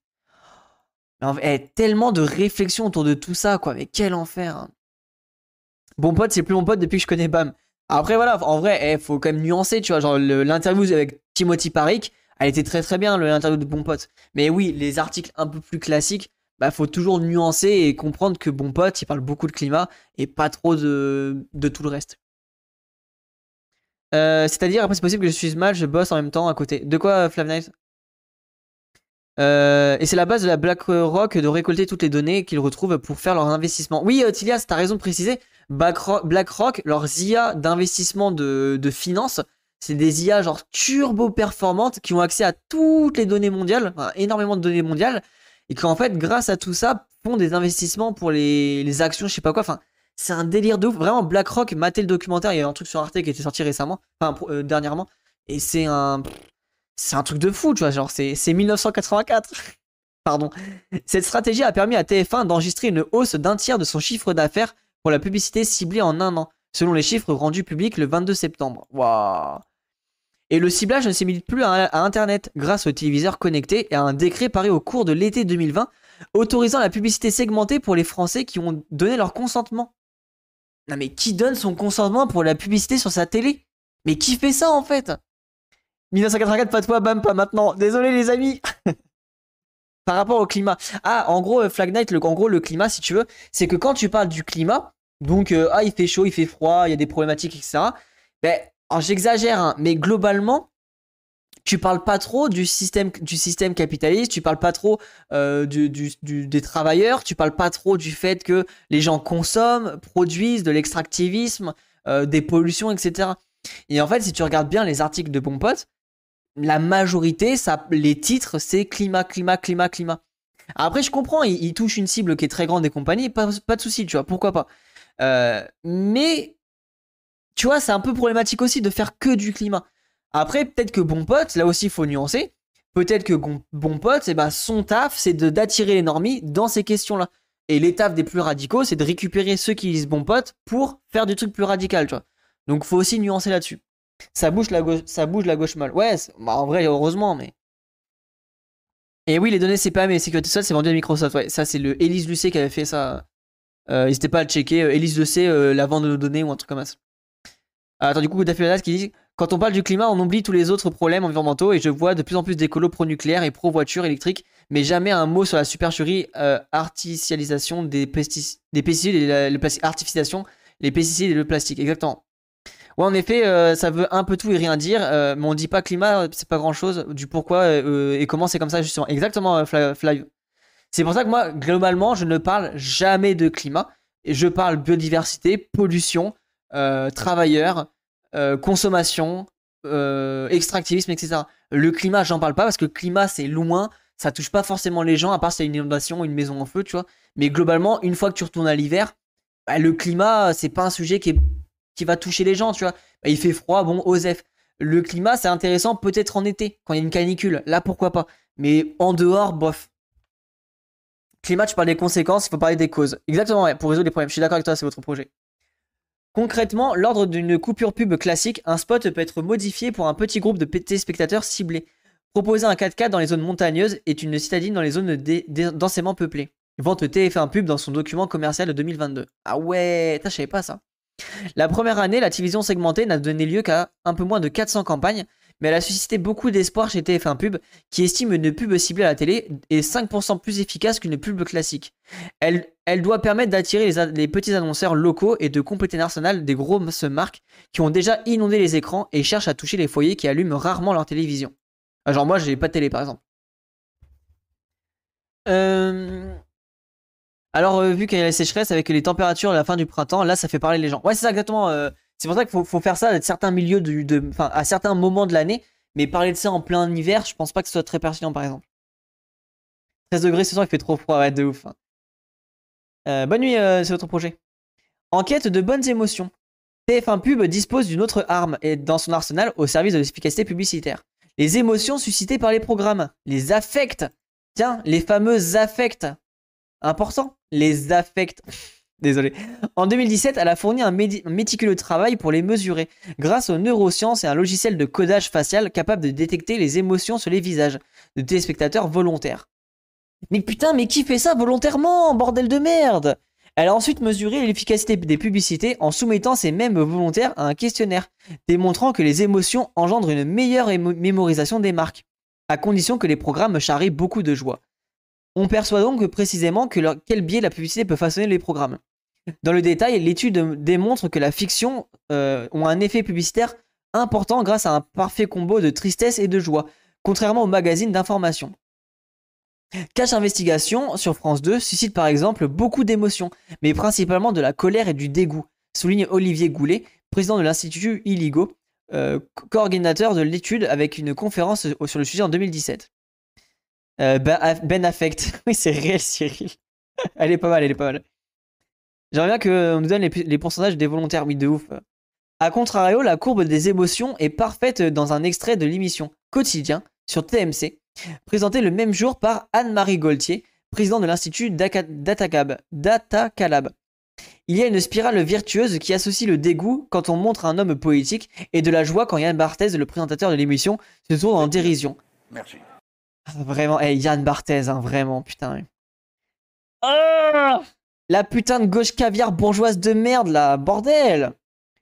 Il y a tellement de réflexions autour de tout ça, quoi. Mais quel enfer. Hein. Bon pote, c'est plus mon pote depuis que je connais Bam. Après, voilà, en vrai, il eh, faut quand même nuancer, tu vois. Genre, l'interview avec Timothy Parik, elle était très très bien, l'interview de Bon Pote. Mais oui, les articles un peu plus classiques, bah faut toujours nuancer et comprendre que Bon Pote, il parle beaucoup de climat et pas trop de, tout le reste. Euh, c'est-à-dire, après, c'est possible que je suis mal, je bosse en même temps à côté. De quoi, Flav Knight? Euh, et c'est la base de la BlackRock de récolter toutes les données qu'ils retrouvent pour faire leurs investissements. Oui, euh, Tilias, t'as raison de préciser. BlackRock, leurs IA d'investissement de, de finances, c'est des IA genre turbo performantes qui ont accès à toutes les données mondiales, énormément de données mondiales, et qui en fait, grâce à tout ça, font des investissements pour les, actions, je sais pas quoi. Enfin, c'est un délire de ouf. Vraiment, BlackRock, maté le documentaire, il y a un truc sur Arte qui était sorti récemment, enfin euh, dernièrement, et c'est un, c'est un truc de fou, tu vois. Genre, c'est 1984. Pardon. Cette stratégie a permis à TF1 d'enregistrer une hausse d'un tiers de son chiffre d'affaires pour la publicité ciblée en un an, selon les chiffres rendus publics le 22 septembre. Waouh et le ciblage ne s'imite plus à, Internet grâce aux téléviseurs connectés et à un décret paru au cours de l'été 2020 autorisant la publicité segmentée pour les Français qui ont donné leur consentement. Non mais qui donne son consentement pour la publicité sur sa télé? Mais qui fait ça en fait? 1984, pas toi, bam, pas maintenant. Désolé les amis. Par rapport au climat. Ah, en gros, euh, Flag Night, le, en gros, le climat, si tu veux, c'est que quand tu parles du climat, donc, euh, ah, il fait chaud, il fait froid, il y a des problématiques, etc. Ben, alors j'exagère, hein, mais globalement, tu parles pas trop du système, du système capitaliste, tu parles pas trop euh, du, des travailleurs, tu parles pas trop du fait que les gens consomment, produisent de l'extractivisme, euh, des pollutions, etc. Et en fait, si tu regardes bien les articles de Bon Pote, la majorité, ça, les titres, c'est climat, climat, climat, climat. Après, je comprends, il, touche une cible qui est très grande des compagnies, pas, pas de souci, tu vois, pourquoi pas. Euh, mais tu vois, c'est un peu problématique aussi de faire que du climat. Après, peut-être que bon pote, là aussi, il faut nuancer. Peut-être que bon pote, eh ben, son taf, c'est d'attirer les normies dans ces questions-là. Et l'étape des plus radicaux, c'est de récupérer ceux qui disent bon pote pour faire du truc plus radical, tu vois. Donc, faut aussi nuancer là-dessus. Ça bouge la gauche, ça bouge la gauche mal. Ouais, bah, en vrai, heureusement, mais. Et oui, les données CPM et sécurité sociale, c'est vendu à Microsoft. Ouais, ça, c'est le Elise Lucet qui avait fait ça. Euh, n'hésitez pas à le checker. Euh, Elise Lucet, euh, la vente de nos données ou un truc comme ça. Euh, attends, du coup, Daffy qui dit Quand on parle du climat, on oublie tous les autres problèmes environnementaux et je vois de plus en plus d'écolos pro-nucléaire et pro-voitures électriques, mais jamais un mot sur la supercherie euh, artificialisation des, des pesticides et le les pesticides et le plastique, exactement. Ouais, en effet, euh, ça veut un peu tout et rien dire, mais on dit pas climat, c'est pas grand chose, du pourquoi et comment c'est comme ça, justement. Exactement, Fly. C'est pour ça que moi, globalement, je ne parle jamais de climat. Je parle biodiversité, pollution, euh, travailleurs, euh, consommation, euh, extractivisme, etc. Le climat, j'en parle pas parce que le climat, c'est loin, ça touche pas forcément les gens, à part c'est une inondation, une maison en feu, tu vois. Mais globalement, une fois que tu retournes à l'hiver, bah, le climat, c'est pas un sujet qui, qui va toucher les gens, tu vois. Bah, il fait froid, bon, Osef. Le climat, c'est intéressant peut-être en été, quand il y a une canicule. Là, pourquoi pas. Mais en dehors, bof. Climat, tu parles des conséquences, il faut parler des causes. Exactement, ouais, pour résoudre les problèmes. Je suis d'accord avec toi, c'est votre projet. Concrètement, l'ordre d'une coupure pub classique, un spot peut être modifié pour un petit groupe de téléspectateurs ciblés. Proposer un 4K dans les zones montagneuses est une citadine dans les zones densément peuplées. Vente TF1 Pub dans son document commercial de 2022. Ah ouais, je savais pas ça. La première année, la télévision segmentée n'a donné lieu qu'à un peu moins de 400 campagnes, mais elle a suscité beaucoup d'espoir chez TF1 Pub, qui estime une pub ciblée à la télé est 5% plus efficace qu'une pub classique. Elle, doit permettre d'attirer les, petits annonceurs locaux et de compléter l'arsenal des grosses marques qui ont déjà inondé les écrans et cherchent à toucher les foyers qui allument rarement leur télévision. Ah, genre moi, j'ai pas de télé par exemple. Euh... Alors, euh, vu qu'il y a la sécheresse avec les températures à la fin du printemps, là, ça fait parler les gens. Ouais, c'est ça exactement. Euh, c'est pour ça qu'il faut, faire ça à certains milieux, à certains moments de l'année. Mais parler de ça en plein hiver, je pense pas que ce soit très pertinent, par exemple. 13 degrés ce soir, il fait trop froid, ouais, de ouf. Hein. Euh, bonne nuit, c'est votre projet. Enquête de bonnes émotions. TF1 Pub dispose d'une autre arme et dans son arsenal au service de l'efficacité publicitaire. Les émotions suscitées par les programmes. Les affects. Tiens, les fameux affects. Important les affects. Désolé. En 2017, elle a fourni un, méticuleux travail pour les mesurer, grâce aux neurosciences et un logiciel de codage facial capable de détecter les émotions sur les visages de téléspectateurs volontaires. Mais putain, mais qui fait ça volontairement, bordel de merde? Elle a ensuite mesuré l'efficacité des publicités en soumettant ces mêmes volontaires à un questionnaire, démontrant que les émotions engendrent une meilleure mémorisation des marques, à condition que les programmes charrient beaucoup de joie. On perçoit donc précisément que quel biais la publicité peut façonner les programmes. Dans le détail, l'étude démontre que la fiction euh, a un effet publicitaire important grâce à un parfait combo de tristesse et de joie, contrairement aux magazines d'information. Cache Investigation sur France 2 suscite par exemple beaucoup d'émotions, mais principalement de la colère et du dégoût, souligne Olivier Goulet, président de l'Institut Illigo, euh, coordinateur de l'étude avec une conférence sur le sujet en 2017. Euh, ben, ben Affect. oui, c'est réel, Cyril. elle est pas mal, elle est pas mal. J'aimerais bien qu'on nous donne les, pourcentages des volontaires, oui, de ouf. A contrario, la courbe des émotions est parfaite dans un extrait de l'émission Quotidien sur TMC, présenté le même jour par Anne-Marie Gaultier, présidente de l'Institut Datacab. Datacalab. Il y a une spirale virtueuse qui associe le dégoût quand on montre un homme poétique et de la joie quand Yann Barthez, le présentateur de l'émission, se tourne en dérision. Merci. Ah, vraiment, hey, Yann Barthez, hein, vraiment, putain. Ah la putain de gauche caviar bourgeoise de merde, là, bordel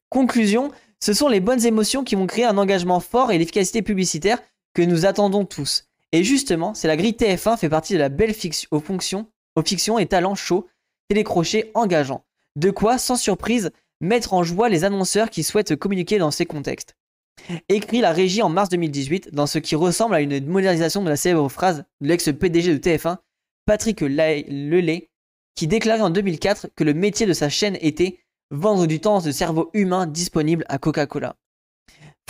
Conclusion, ce sont les bonnes émotions qui vont créer un engagement fort et l'efficacité publicitaire que nous attendons tous. Et justement, c'est la grille TF1 fait partie de la belle fiction aux fonctions, aux fictions et talents chauds, télécrochés engageants. De quoi, sans surprise, mettre en joie les annonceurs qui souhaitent communiquer dans ces contextes écrit la régie en mars 2018 dans ce qui ressemble à une modernisation de la célèbre phrase de l'ex-PDG de TF1, Patrick Lelay, qui déclarait en 2004 que le métier de sa chaîne était vendre du temps de cerveau humain disponible à Coca-Cola.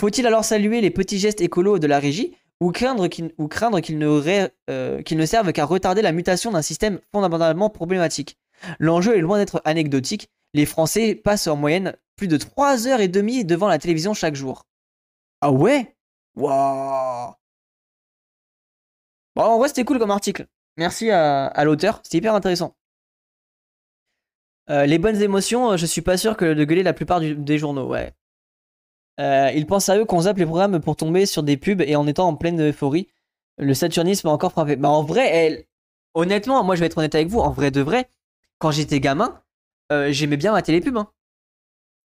Faut-il alors saluer les petits gestes écolos de la régie ou craindre qu'ils ne, euh, ne servent qu'à retarder la mutation d'un système fondamentalement problématique? L'enjeu est loin d'être anecdotique, les Français passent en moyenne plus de 3 heures et demie devant la télévision chaque jour. Ah ouais? Waouh Bon, en vrai, c'était cool comme article. Merci à, l'auteur, c'était hyper intéressant. Euh, les bonnes émotions, euh, je suis pas sûr que de gueuler la plupart des journaux, ouais. Euh, ils pensent à eux qu'on zappe les programmes pour tomber sur des pubs et en étant en pleine euphorie, le saturnisme a encore frappé. Bah en vrai, elle... honnêtement, moi je vais être honnête avec vous, en vrai de vrai, quand j'étais gamin, j'aimais bien ma télépub. Hein.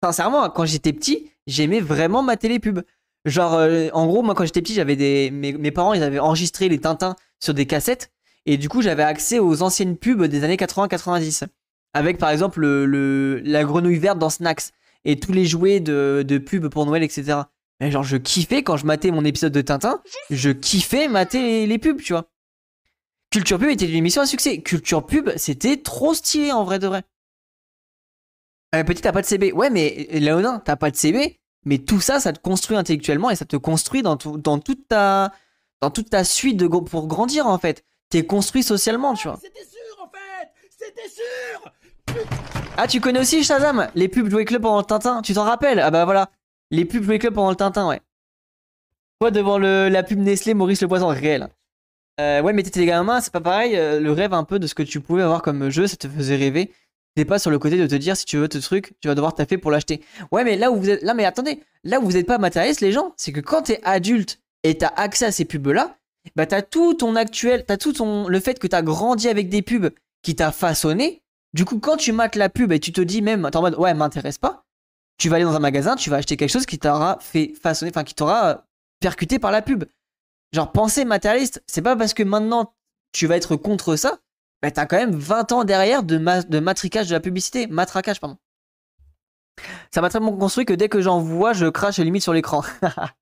Sincèrement, quand j'étais petit, j'aimais vraiment ma télépub. Genre, en gros, moi quand j'étais petit, j'avais des. Mes, parents, ils avaient enregistré les Tintins sur des cassettes. Et du coup, j'avais accès aux anciennes pubs des années 80-90. Avec par exemple le, la grenouille verte dans Snacks. Et tous les jouets de, de pubs pour Noël, etc. Mais genre, je kiffais quand je matais mon épisode de Tintin. Je kiffais mater les, pubs, tu vois. Culture Pub était une émission à succès. Culture Pub, c'était trop stylé en vrai de vrai. Euh, petit, t'as pas de CB. Ouais, mais Léonin, t'as pas de CB mais tout ça, ça te construit intellectuellement et ça te construit dans, dans, toute, ta, dans toute ta suite pour grandir en fait. T'es construit socialement, tu vois. C'était sûr en fait C'était sûr Ah, tu connais aussi Shazam Les pubs Jouet Club pendant le Tintin, tu t'en rappelles? Ah bah voilà. Les pubs Jouet Club pendant le Tintin, ouais. Toi devant le, la pub Nestlé, Maurice le Poisson, réel. Euh, ouais, mais t'étais gamin, c'est pas pareil. Euh, le rêve un peu de ce que tu pouvais avoir comme jeu, ça te faisait rêver. t'es pas sur le côté de te dire si tu veux ce truc, tu vas devoir taffer pour l'acheter. Ouais, mais là où vous êtes, là, mais attendez, là où vous êtes pas matérialiste, les gens, c'est que quand t'es adulte et t'as accès à ces pubs-là, bah t'as tout ton actuel, t'as tout ton, le fait que t'as grandi avec des pubs qui t'a façonné. Du coup, quand tu mates la pub et tu te dis même, t'es en mode, ouais, m'intéresse pas, tu vas aller dans un magasin, tu vas acheter quelque chose qui t'aura fait façonner, enfin, qui t'aura percuté par la pub. Genre, penser matérialiste, c'est pas parce que maintenant tu vas être contre ça, bah t'as quand même 20 ans derrière de, de matricage de la publicité, matraquage, pardon. Ça m'a tellement construit que dès que j'en vois, je crache limite sur l'écran.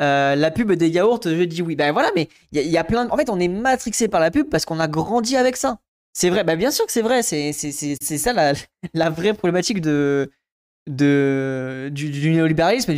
Euh, la pub des yaourts, je dis oui. Ben voilà, mais il y, a plein. En fait, on est matrixé par la pub parce qu'on a grandi avec ça. C'est vrai, bah bien sûr que c'est vrai. C'est ça la, la vraie problématique de, de, du, néolibéralisme